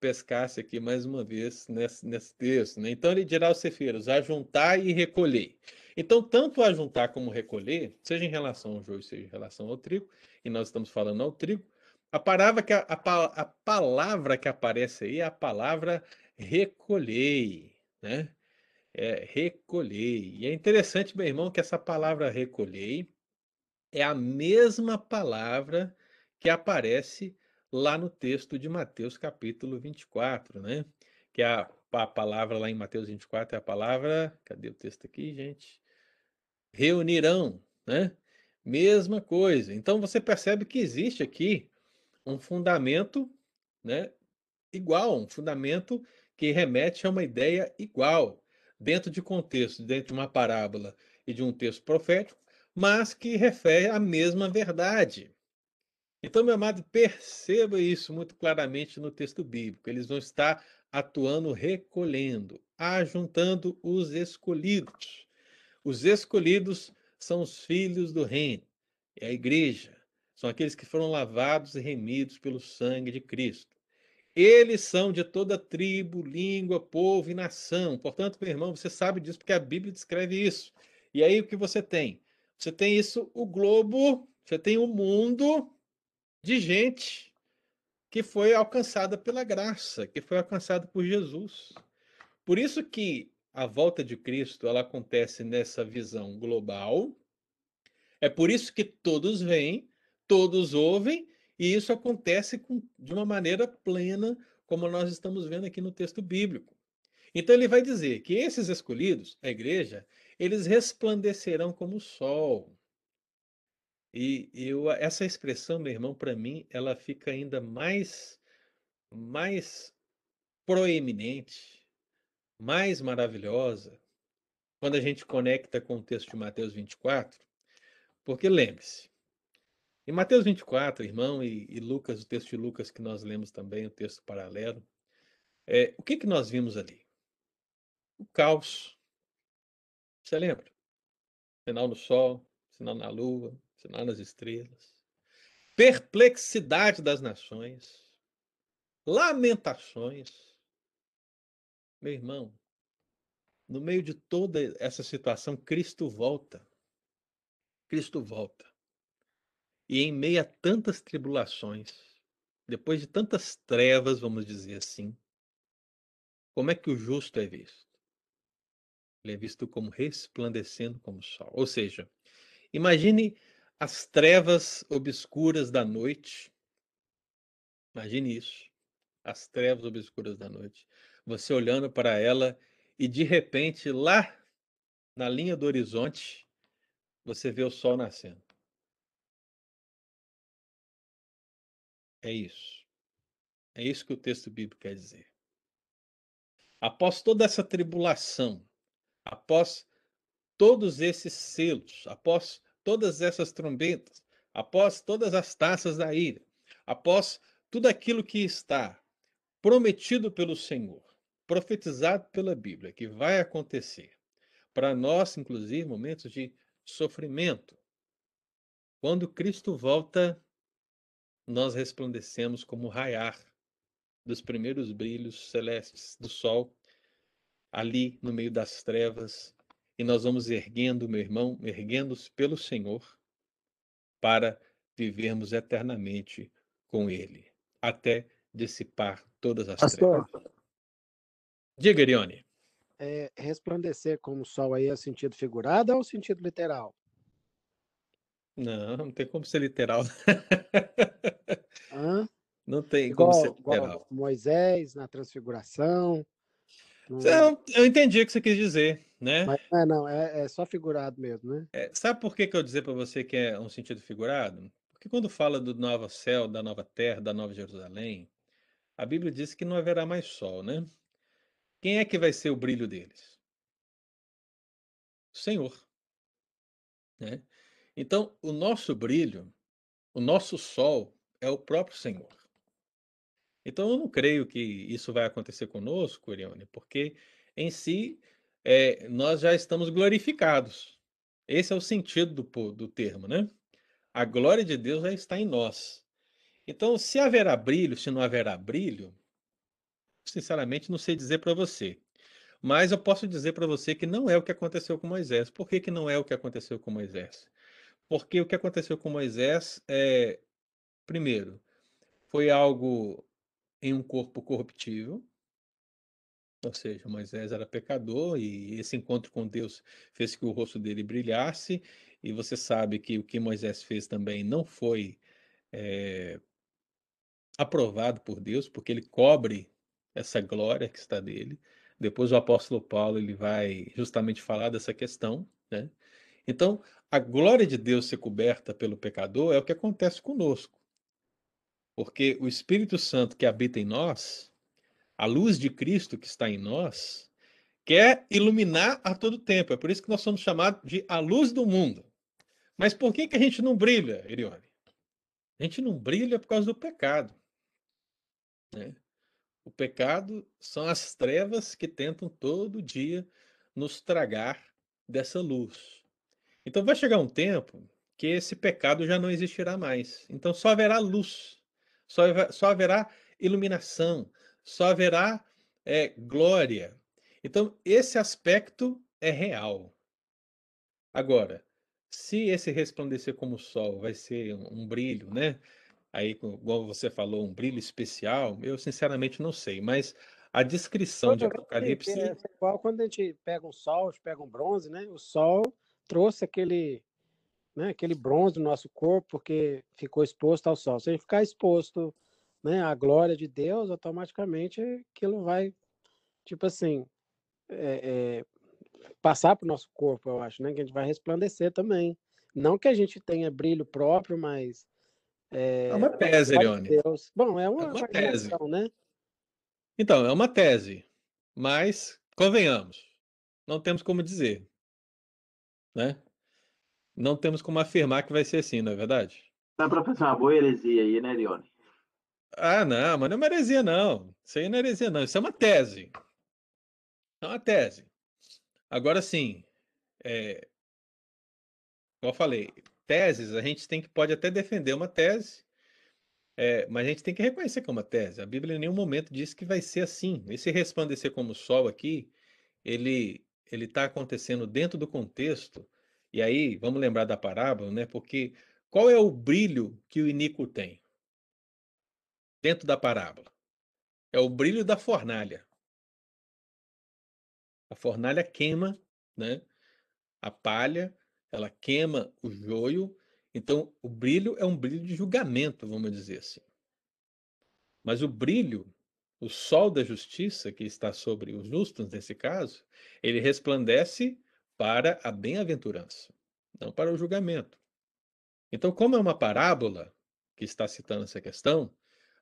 pescasse aqui mais uma vez nesse, nesse texto. Né? Então ele dirá aos cefeiros, ajuntar e recolher. Então, tanto ajuntar como recolher, seja em relação ao joio, seja em relação ao trigo, e nós estamos falando ao trigo, a palavra que, a, a, a palavra que aparece aí é a palavra recolhei, né? É recolhei. E é interessante, meu irmão, que essa palavra recolhei é a mesma palavra que aparece lá no texto de Mateus capítulo 24, né? Que é a, a palavra lá em Mateus 24 é a palavra, cadê o texto aqui, gente? Reunirão, né? Mesma coisa. Então você percebe que existe aqui um fundamento, né, igual, um fundamento que remete a uma ideia igual dentro de contexto, dentro de uma parábola e de um texto profético, mas que refere à mesma verdade. Então, meu amado, perceba isso muito claramente no texto bíblico. Eles vão estar atuando recolhendo, ajuntando os escolhidos. Os escolhidos são os filhos do reino, é a igreja. São aqueles que foram lavados e remidos pelo sangue de Cristo. Eles são de toda tribo, língua, povo e nação. Portanto, meu irmão, você sabe disso porque a Bíblia descreve isso. E aí o que você tem? Você tem isso, o globo, você tem o mundo de gente que foi alcançada pela graça, que foi alcançada por Jesus. Por isso que a volta de Cristo ela acontece nessa visão global. É por isso que todos vêm, todos ouvem e isso acontece com, de uma maneira plena, como nós estamos vendo aqui no texto bíblico. Então ele vai dizer que esses escolhidos, a igreja, eles resplandecerão como o sol. E eu, essa expressão, meu irmão, para mim, ela fica ainda mais, mais proeminente, mais maravilhosa, quando a gente conecta com o texto de Mateus 24, Porque lembre-se, em Mateus 24, irmão, e, e, Lucas, o texto de Lucas que nós lemos também, o texto paralelo, é, o que, que nós vimos ali? O caos. Você lembra? Sinal no sol, sinal na lua, sinal nas estrelas. Perplexidade das nações. Lamentações. Meu irmão, no meio de toda essa situação, Cristo volta. Cristo volta. E em meio a tantas tribulações, depois de tantas trevas, vamos dizer assim, como é que o justo é visto? Ele é visto como resplandecendo como sol. Ou seja, imagine as trevas obscuras da noite. Imagine isso. As trevas obscuras da noite. Você olhando para ela e de repente lá na linha do horizonte você vê o sol nascendo. É isso. É isso que o texto bíblico quer dizer. Após toda essa tribulação, após todos esses selos, após todas essas trombetas, após todas as taças da ira, após tudo aquilo que está prometido pelo Senhor, profetizado pela Bíblia, que vai acontecer, para nós, inclusive, momentos de sofrimento. Quando Cristo volta, nós resplandecemos como o raiar dos primeiros brilhos celestes do sol, ali no meio das trevas, e nós vamos erguendo, meu irmão, erguendo-se pelo Senhor, para vivermos eternamente com Ele, até dissipar todas as Pastor, trevas. Diga, Irione. É, resplandecer como o sol aí é sentido figurado ou sentido literal? Não, não tem como ser literal. Hã? Não tem Igual, como ser igual literal. Moisés na transfiguração. Não- Não, eu entendi o que você quis dizer, né? mas é, não, é, é só figurado mesmo, né? É, sabe por que, que eu dizer para você que é um sentido figurado? Porque quando fala do novo céu, da nova terra, da nova Jerusalém, a Bíblia diz que não haverá mais sol, né? Quem é que vai ser o brilho deles? O Senhor. Né? Então, o nosso brilho, o nosso sol é o próprio Senhor. Então, eu não creio que isso vai acontecer conosco, Elione, porque em si é, nós já estamos glorificados. Esse é o sentido do, do termo, né? A glória de Deus já está em nós. Então, se haverá brilho, se não haverá brilho, sinceramente não sei dizer para você. Mas eu posso dizer para você que não é o que aconteceu com Moisés. Por que, que não é o que aconteceu com Moisés? Porque o que aconteceu com Moisés é, primeiro, foi algo em um corpo corruptível, ou seja, Moisés era pecador e esse encontro com Deus fez que o rosto dele brilhasse. E você sabe que o que Moisés fez também não foi eh, aprovado por Deus, porque ele cobre essa glória que está dele. Depois o apóstolo Paulo ele vai justamente falar dessa questão, né? Então, a glória de Deus ser coberta pelo pecador é o que acontece conosco. Porque o Espírito Santo que habita em nós, a luz de Cristo que está em nós, quer iluminar a todo tempo. É por isso que nós somos chamados de a luz do mundo. Mas por que, que a gente não brilha, Irione? A gente não brilha por causa do pecado. né? O pecado são as trevas que tentam todo dia nos tragar dessa luz. Então vai chegar um tempo que esse pecado já não existirá mais. Então só haverá luz, só, só haverá iluminação, só haverá é, glória. Então esse aspecto é real. Agora, se esse resplandecer como o sol vai ser um, um brilho, né? Aí, co- igual você falou, um brilho especial, eu sinceramente não sei, mas a descrição de Provavelmente, Apocalipse. É igual quando a gente pega um sol, a gente pega um bronze, né? O sol trouxe aquele, né, aquele bronze no nosso corpo porque ficou exposto ao sol. Se a gente ficar exposto, né, à glória de Deus, automaticamente aquilo vai, tipo assim, é, é, passar para o nosso corpo, eu acho, né? Que a gente vai resplandecer também. Não que a gente tenha brilho próprio, mas É uma tese. Deus. Bom, é uma, uma tese. né? Então, é uma tese, mas convenhamos, não temos como dizer, né? não temos como afirmar que vai ser assim, não é verdade? Dá para fazer uma boa heresia aí, né, Leone? Ah, não, mas não é uma heresia, não. Isso aí não é heresia, não. Isso é uma tese. É uma tese. Agora sim, é, como eu falei, teses, a gente tem que pode até defender uma tese, é, mas a gente tem que reconhecer que é uma tese. A Bíblia em nenhum momento diz que vai ser assim. Esse resplandecer como o sol aqui, ele ele está acontecendo dentro do contexto. E aí, vamos lembrar da parábola, né? Porque qual é o brilho que o iníquo tem? Dentro da parábola. É o brilho da fornalha. A fornalha queima, né? A palha, ela queima o joio. Então, o brilho é um brilho de julgamento, vamos dizer assim. Mas o brilho, o sol da justiça que está sobre os justos nesse caso, ele resplandece para a bem-aventurança, não para o julgamento. Então, como é uma parábola que está citando essa questão,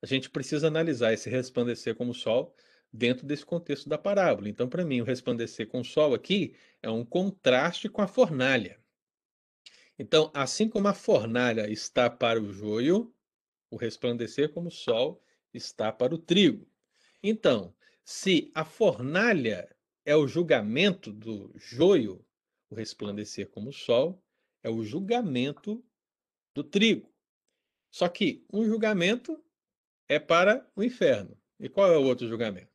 a gente precisa analisar esse resplandecer como sol dentro desse contexto da parábola. Então, para mim, o resplandecer com o sol aqui é um contraste com a fornalha. Então, assim como a fornalha está para o joio, o resplandecer como sol está para o trigo. Então, se a fornalha é o julgamento do joio, o resplandecer como o sol é o julgamento do trigo. Só que um julgamento é para o inferno. E qual é o outro julgamento?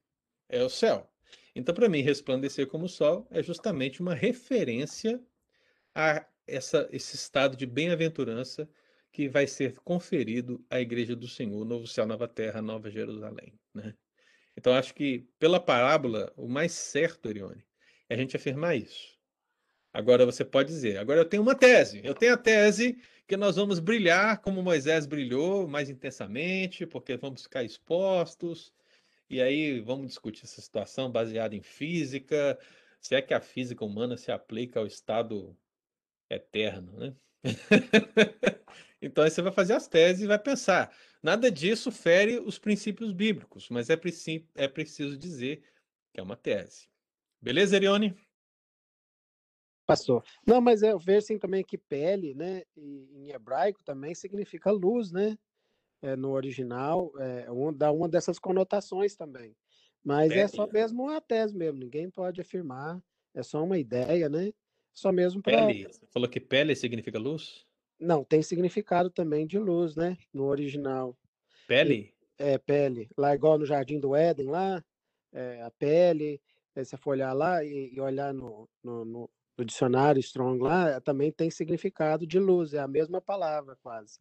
é o céu. Então, para mim, resplandecer como o sol é justamente uma referência a essa, esse estado de bem-aventurança que vai ser conferido à Igreja do Senhor, Novo Céu, Nova Terra, Nova Jerusalém. Né? Então, acho que pela parábola, o mais certo, Erione, é a gente afirmar isso. Agora você pode dizer, agora eu tenho uma tese. Eu tenho a tese que nós vamos brilhar como Moisés brilhou, mais intensamente, porque vamos ficar expostos, e aí vamos discutir essa situação baseada em física, se é que a física humana se aplica ao estado eterno, né? então aí você vai fazer as teses e vai pensar. Nada disso fere os princípios bíblicos, mas é, preciso, é preciso dizer que é uma tese. Beleza, Erione? Pastor. Não, mas eu vejo assim também que pele, né, em hebraico também significa luz, né? é, no original, é, um, dá uma dessas conotações também. Mas é, é só mesmo uma tese mesmo, ninguém pode afirmar, é só uma ideia, né? Só mesmo para. Pele, você falou que pele significa luz? Não, tem significado também de luz, né? No original. Pele? é, pele. Lá igual no Jardim do Éden, lá, é, a pele, se você for olhar lá e, e olhar no, no, no, no dicionário Strong lá, também tem significado de luz, é a mesma palavra quase.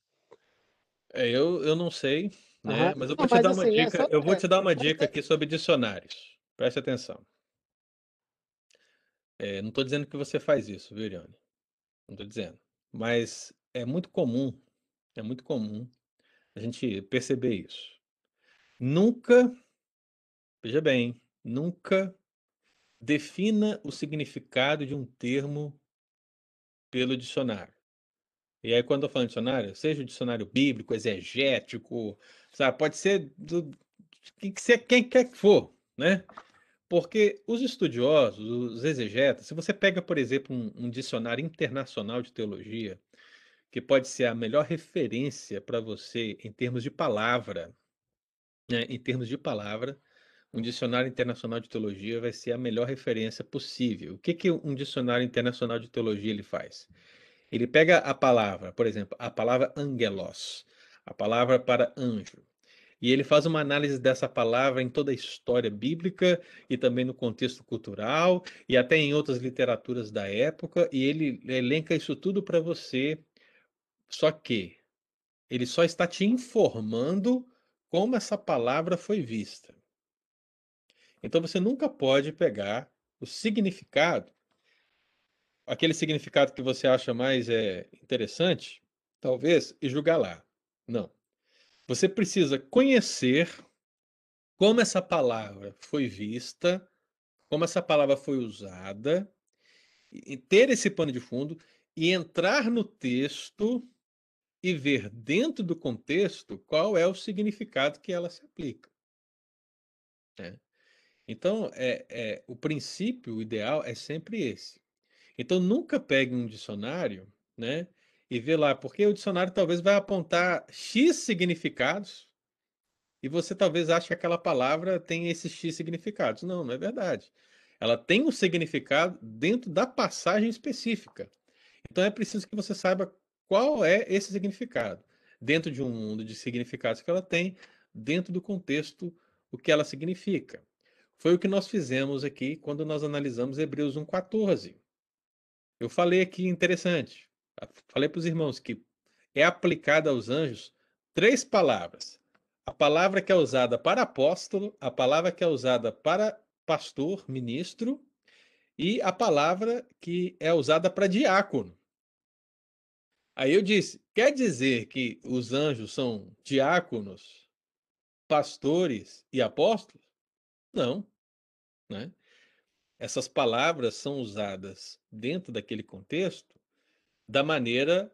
É, eu, eu não sei, né? Mas eu vou te dar uma assim, é dica. Eu vou te dar uma dica aqui sobre dicionários. Preste atenção. É, não estou dizendo que você faz isso, viu? Não estou dizendo. Mas é muito comum, é muito comum a gente perceber isso. Nunca, veja bem, nunca defina o significado de um termo pelo dicionário. E aí, quando eu falo dicionário, seja o dicionário bíblico, exegético, sabe? Pode ser do que quem quer que for, né? Porque os estudiosos, os exegetas, se você pega, por exemplo, um, um dicionário internacional de teologia, que pode ser a melhor referência para você em termos de palavra, né? em termos de palavra, um dicionário internacional de teologia vai ser a melhor referência possível. O que, que um dicionário internacional de teologia ele faz? Ele pega a palavra, por exemplo, a palavra angelos, a palavra para anjo, e ele faz uma análise dessa palavra em toda a história bíblica e também no contexto cultural e até em outras literaturas da época, e ele elenca isso tudo para você. Só que ele só está te informando como essa palavra foi vista. Então você nunca pode pegar o significado aquele significado que você acha mais é, interessante, talvez, e julgar lá. Não. Você precisa conhecer como essa palavra foi vista, como essa palavra foi usada, e ter esse pano de fundo e entrar no texto e ver dentro do contexto qual é o significado que ela se aplica. É. Então, é, é, o princípio ideal é sempre esse. Então, nunca pegue um dicionário né? E ver lá, porque o dicionário talvez vai apontar X significados e você talvez ache que aquela palavra tem esses X significados. Não, não é verdade. Ela tem um significado dentro da passagem específica. Então é preciso que você saiba qual é esse significado. Dentro de um mundo de significados que ela tem, dentro do contexto, o que ela significa. Foi o que nós fizemos aqui quando nós analisamos Hebreus 1,14. Eu falei aqui interessante. Falei para os irmãos que é aplicada aos anjos três palavras. A palavra que é usada para apóstolo, a palavra que é usada para pastor, ministro, e a palavra que é usada para diácono. Aí eu disse: quer dizer que os anjos são diáconos, pastores e apóstolos? Não. Né? Essas palavras são usadas dentro daquele contexto da maneira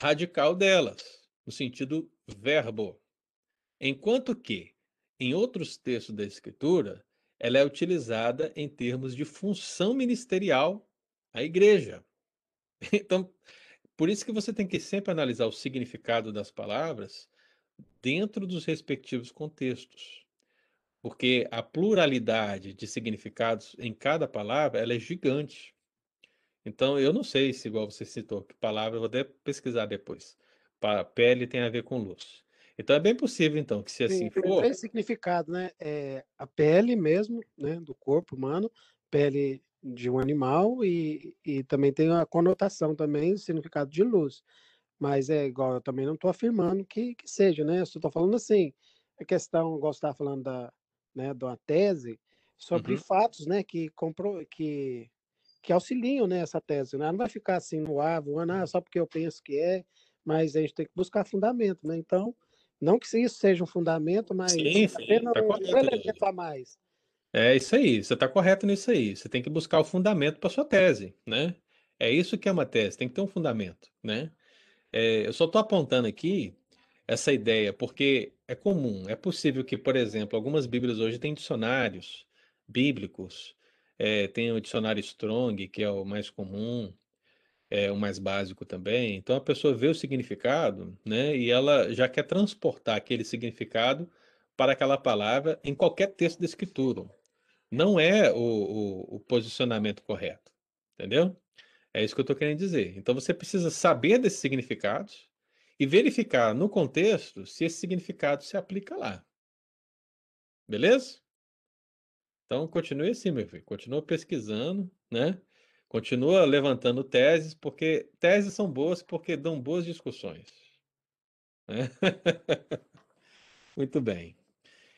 radical delas, no sentido verbo. Enquanto que, em outros textos da Escritura, ela é utilizada em termos de função ministerial à igreja. Então, por isso que você tem que sempre analisar o significado das palavras dentro dos respectivos contextos. Porque a pluralidade de significados em cada palavra ela é gigante. Então, eu não sei se, igual você citou, que palavra, eu vou até pesquisar depois. Para pele tem a ver com luz. Então, é bem possível, então, que se assim Sim, tem for. três significados, né? É a pele mesmo, né, do corpo humano, pele de um animal e, e também tem a conotação também, o significado de luz. Mas é igual, eu também não estou afirmando que, que seja, né? Eu só estou falando assim, a questão, igual você estava falando da, né, de uma tese, sobre Uhum. fatos, né, que, compro, que, que auxiliam, né, essa tese, né? Não vai ficar assim no ar, voando, ah, só porque eu penso que é, mas a gente tem que buscar fundamento, né? Então, não que isso seja um fundamento, mas Sim, sim, apenas tá um correto. elemento a mais. É isso aí, você está correto nisso aí. Você tem que buscar o fundamento para sua tese, né? É isso que é uma tese, tem que ter um fundamento, né? É, eu só estou apontando aqui essa ideia porque é comum, é possível que, por exemplo, algumas Bíblias hoje têm dicionários bíblicos, é, tem o dicionário Strong, que é o mais comum, é o mais básico também. Então a pessoa vê o significado, né? E ela já quer transportar aquele significado para aquela palavra em qualquer texto da Escritura não é o, o, o posicionamento correto, entendeu? É isso que eu estou querendo dizer. Então você precisa saber desses significados e verificar no contexto se esse significado se aplica lá. Beleza? Então continue assim, meu filho. Continua pesquisando, né? Continua levantando teses, porque teses são boas porque dão boas discussões. né? Muito bem.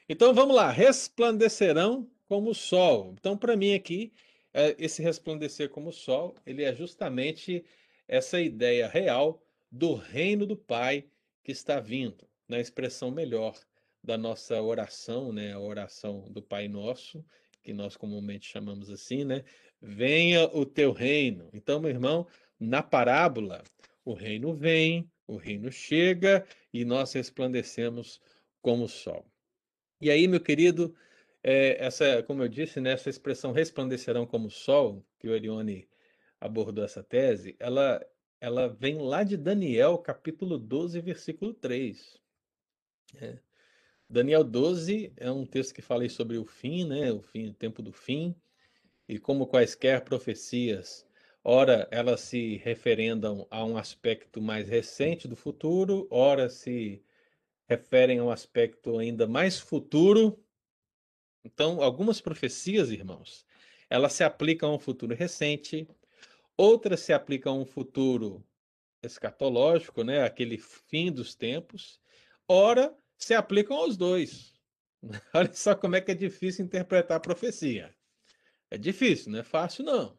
Então vamos lá, resplandecerão como o sol. Então, para mim aqui, é, esse resplandecer como o sol, ele é justamente essa ideia real do reino do Pai que está vindo, na expressão melhor da nossa oração, né? A oração do Pai Nosso, que nós comumente chamamos assim, né? Venha o teu reino. Então, meu irmão, na parábola, o reino vem, o reino chega e nós resplandecemos como o sol. E aí, meu querido, é, essa, como eu disse, né, essa expressão resplandecerão como o sol, que o Erione abordou essa tese, ela, ela vem lá de Daniel, capítulo 12, versículo 3. É. Daniel 12 é um texto que fala aí sobre o fim, né, o fim, o tempo do fim, e como quaisquer profecias, ora elas se referendam a um aspecto mais recente do futuro, ora se referem a um aspecto ainda mais futuro. Então, algumas profecias, irmãos, elas se aplicam a um futuro recente, outras se aplicam a um futuro escatológico, né, aquele fim dos tempos, ora se aplicam aos dois. Olha só como é que é difícil interpretar a profecia. É difícil, não é fácil não.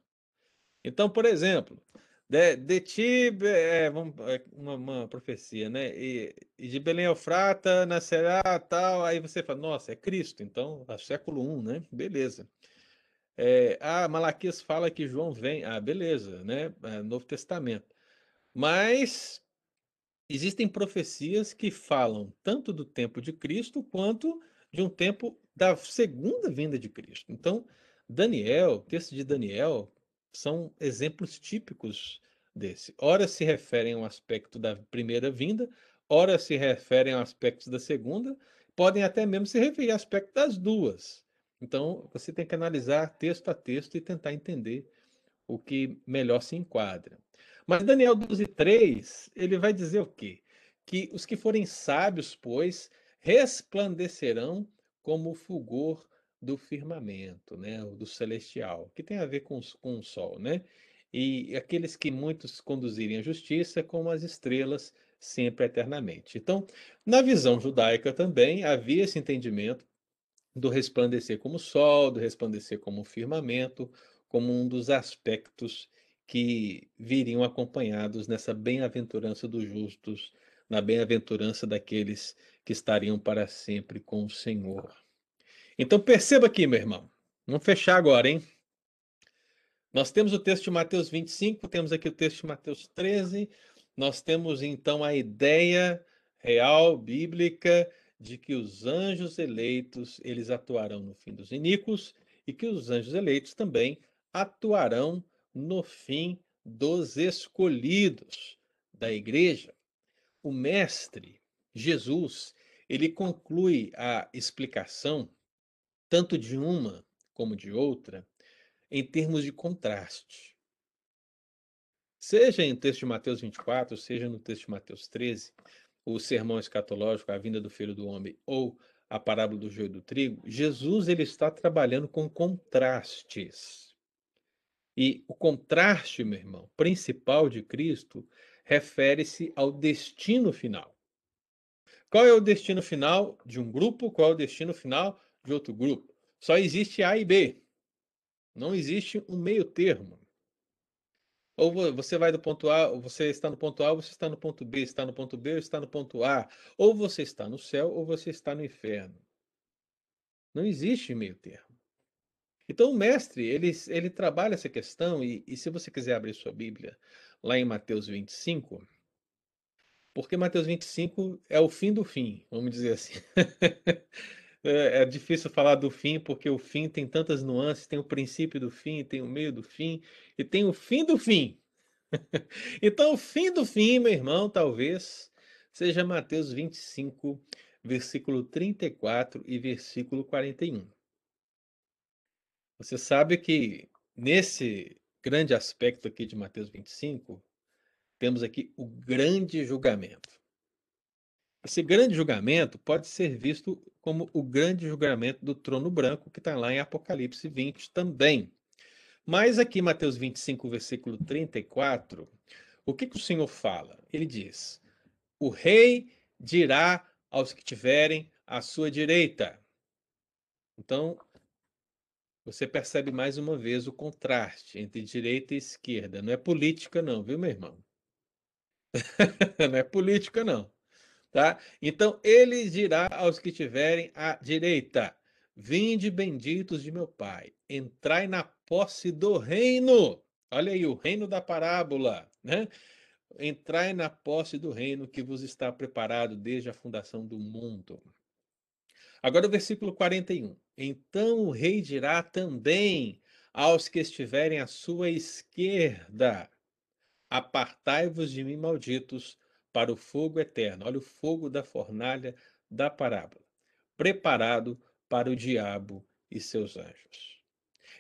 Então, por exemplo, de, de ti, é, vamos, é uma, uma, profecia, né? E, e, de Belém Eufrata nascerá tal. Aí você fala, nossa, é Cristo, então, é século I, né? Beleza. É, ah, Malaquias fala que João vem. Ah, beleza, né? É, Novo Testamento. Mas existem profecias que falam tanto do tempo de Cristo quanto de um tempo da segunda vinda de Cristo. Então, Daniel, texto de Daniel, são exemplos típicos desse. Ora se referem a um aspecto da primeira vinda, ora se referem a aspectos da segunda, podem até mesmo se referir a aspectos das duas. Então, você tem que analisar texto a texto e tentar entender o que melhor se enquadra. Mas Daniel 12, 3, ele vai dizer o quê? Que os que forem sábios, pois, resplandecerão como o fulgor do firmamento, né, do celestial, que tem a ver com, com o sol, né? E aqueles que muitos conduzirem a justiça como as estrelas sempre eternamente. Então, na visão judaica também havia esse entendimento do resplandecer como sol, do resplandecer como firmamento, como um dos aspectos que viriam acompanhados nessa bem-aventurança dos justos, na bem-aventurança daqueles que estariam para sempre com o Senhor. Então perceba aqui, meu irmão. Vamos fechar agora, hein? Nós temos o texto de Mateus 25, temos aqui o texto de Mateus 13. Nós temos então a ideia real, bíblica, de que os anjos eleitos, eles atuarão no fim dos iníquos e que os anjos eleitos também atuarão no fim dos escolhidos da igreja. O mestre Jesus, ele conclui a explicação tanto de uma como de outra em termos de contraste. Seja em texto de Mateus 24, seja no texto de Mateus 13, o sermão escatológico, a vinda do Filho do Homem, ou a parábola do joio do trigo, Jesus ele está trabalhando com contrastes. E o contraste, meu irmão, principal de Cristo refere-se ao destino final. Qual é o destino final de um grupo? Qual é o destino final de outro grupo? Só existe A e B. Não existe um meio termo. Ou você vai do ponto A, ou você está no ponto A, ou você está no ponto B, está no ponto B, ou está no ponto A. Ou você está no céu, ou você está no inferno. Não existe meio termo. Então, o mestre, ele, ele trabalha essa questão, e, e se você quiser abrir sua Bíblia, lá em Mateus 25, porque Mateus 25 é o fim do fim, vamos dizer assim. é, é, difícil falar do fim, porque o fim tem tantas nuances: tem o princípio do fim, tem o meio do fim, e tem o fim do fim. então, o fim do fim, meu irmão, talvez seja Mateus 25, versículo 34 e versículo 41. Você sabe que nesse grande aspecto aqui de Mateus 25, temos aqui o grande julgamento. Esse grande julgamento pode ser visto como o grande julgamento do trono branco, que está lá em Apocalipse 20 também. Mas aqui, Mateus 25, versículo 34, o que, que o Senhor fala? Ele diz: O rei dirá aos que tiverem à sua direita. Então, você percebe mais uma vez o contraste entre direita e esquerda. Não é política, não, viu, meu irmão? não é política, não. Tá? Então, ele dirá aos que tiverem à direita: Vinde benditos de meu Pai, entrai na posse do reino. Olha aí, o reino da parábola, né? Entrai na posse do reino que vos está preparado desde a fundação do mundo. Agora o versículo 41. Então o rei dirá também aos que estiverem à sua esquerda: Apartai-vos de mim, malditos, para o fogo eterno. Olha o fogo da fornalha da parábola, preparado para o diabo e seus anjos.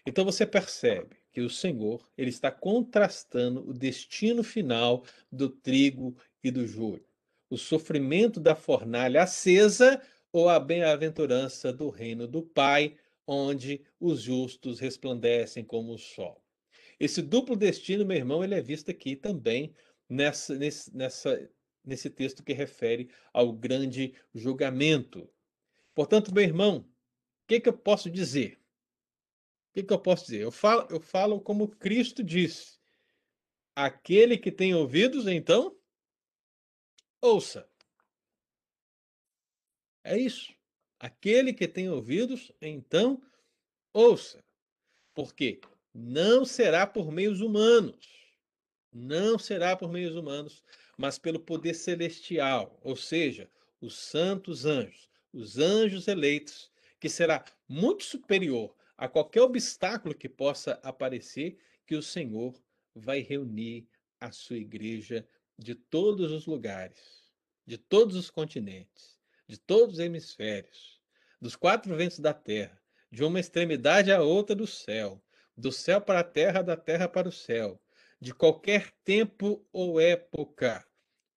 Então você percebe que o Senhor ele está contrastando o destino final do trigo e do joio, o sofrimento da fornalha acesa ou a bem-aventurança do reino do Pai, onde os justos resplandecem como o sol. Esse duplo destino, meu irmão, ele é visto aqui também nessa, nesse, nessa, nesse texto que refere ao grande julgamento. Portanto, meu irmão, o que, que eu posso dizer? O que, que eu posso dizer? Eu falo, eu falo como Cristo disse: aquele que tem ouvidos, então, ouça. É isso. Aquele que tem ouvidos, então ouça. Porque não será por meios humanos. Não será por meios humanos, mas pelo poder celestial, ou seja, os santos anjos, os anjos eleitos, que será muito superior a qualquer obstáculo que possa aparecer, que o Senhor vai reunir a sua igreja de todos os lugares, de todos os continentes, de todos os hemisférios, dos quatro ventos da terra, de uma extremidade à outra do céu, do céu para a terra, da terra para o céu, de qualquer tempo ou época,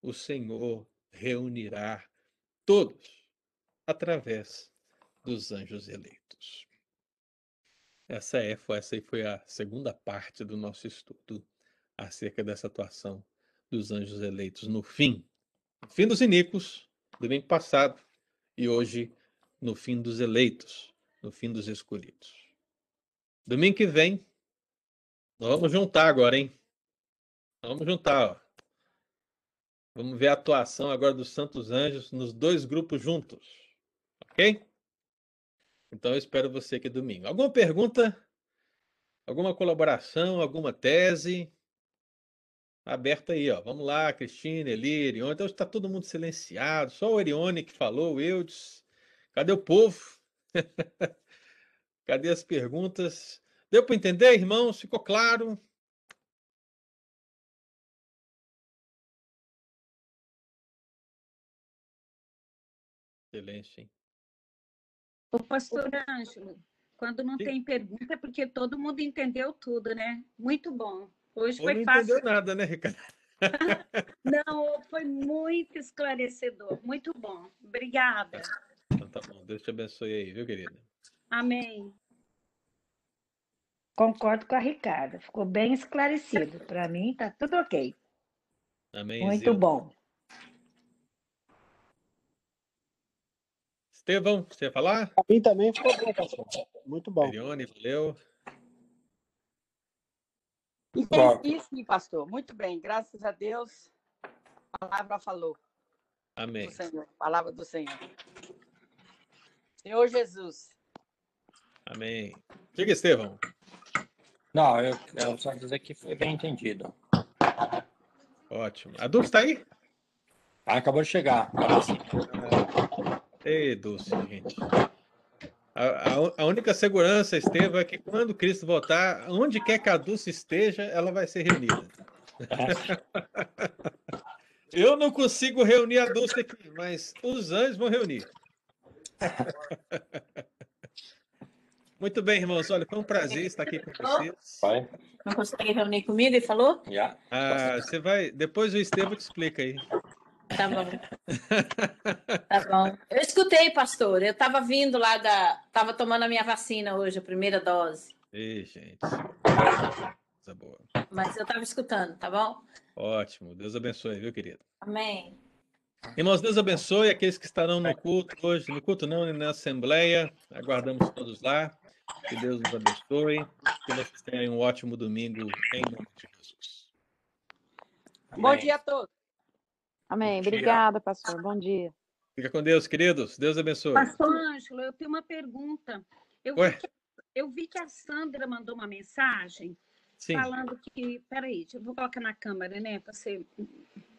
o Senhor reunirá todos através dos anjos eleitos. Essa é, foi, essa foi a segunda parte do nosso estudo acerca dessa atuação dos anjos eleitos no fim. Fim dos iníquos, domingo passado, e hoje no fim dos eleitos, no fim dos escolhidos. Domingo que vem, nós vamos juntar agora, hein? Vamos juntar, ó. Vamos ver a atuação agora dos Santos Anjos nos dois grupos juntos. Ok? Então eu espero você aqui domingo. Alguma pergunta? Alguma colaboração? Alguma tese? Aberta aí, ó. Vamos lá, Cristina, Eli, Erione. Então está todo mundo silenciado. Só o Erione que falou, o Eudes. Cadê o povo? Cadê as perguntas? Deu para entender, irmãos? Ficou claro? Silêncio, hein? O pastor Ângelo, quando não Sim. tem pergunta é porque todo mundo entendeu tudo, né? Muito bom. Hoje Ou foi não fácil. entendeu nada, né, Ricardo? Não, foi muito esclarecedor. Muito bom. Obrigada. Então tá bom. Deus te abençoe aí, viu, querida? Amém. Concordo com a Ricarda, ficou bem esclarecido. Para mim, tá tudo ok. Amém. Muito Zilda. bom. Estevão, você ia falar? Para mim também ficou bom, pastor. Muito bom. Erione, valeu. Intensíssimo, pastor. Muito bem, graças a Deus. A palavra falou Amém. do Senhor. Palavra do Senhor. Senhor Jesus. Amém. Diga, Estevão. Não, eu, eu só dizer que foi bem entendido. Ótimo. A Dulce está aí? Ah, acabou de chegar. Sim. Ei, Dulce, gente. A, a- a única segurança, Estevão, é que quando Cristo voltar, onde quer que a Dulce esteja, ela vai ser reunida. Eu não consigo reunir a Dulce aqui, mas os anjos vão reunir. Muito bem, irmãos. Olha, foi um prazer estar aqui com vocês. Vai. Não consegue reunir comigo e falou? Já. Ah, você vai. Depois o Estevão te explica aí. Tá bom. Tá bom. Eu escutei, pastor. Eu estava vindo lá da. Estava tomando a minha vacina hoje, a primeira dose. Ei, gente. Coisa boa. Mas eu estava escutando, tá bom? Ótimo. Deus abençoe, viu, querido? Amém. Irmãos, Deus abençoe aqueles que estarão no culto hoje. No culto não, na Assembleia. Aguardamos todos lá. Que Deus nos abençoe. Que vocês tenham um ótimo domingo em nome de Jesus. Bom Amém. dia a todos. Amém. Obrigada, pastor. Bom dia. Fica com Deus, queridos. Deus abençoe. Pastor Ângelo, eu tenho uma pergunta. Eu Ué? vi, que, eu vi que a Sandra mandou uma mensagem Sim. falando que. Peraí, eu vou colocar na câmera, né? Para você.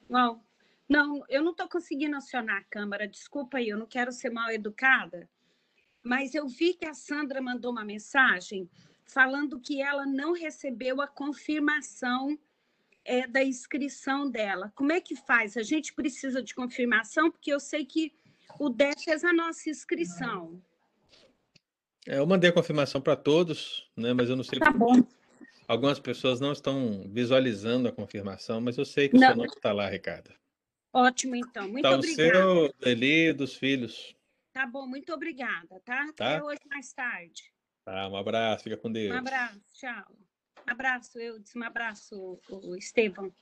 Não, não, eu não estou conseguindo acionar a câmera, desculpa aí, eu não quero ser mal educada, mas eu vi que a Sandra mandou uma mensagem falando que ela não recebeu a confirmação é, da inscrição dela. Como é que faz? A gente precisa de confirmação, porque eu sei que o DEF fez a nossa inscrição. É, eu mandei a confirmação para todos, né? Mas eu não sei. Tá bom. Algumas pessoas não estão visualizando a confirmação, mas eu sei que o seu nome está lá, Ricardo. Ótimo, então. Muito o obrigada. seu, Eli, dos filhos. Tá bom, muito obrigada, tá? Tá. Até hoje mais tarde. Tá, um abraço, fica com Deus. Um abraço, tchau. Abraço, eu disse um abraço, o Estevão.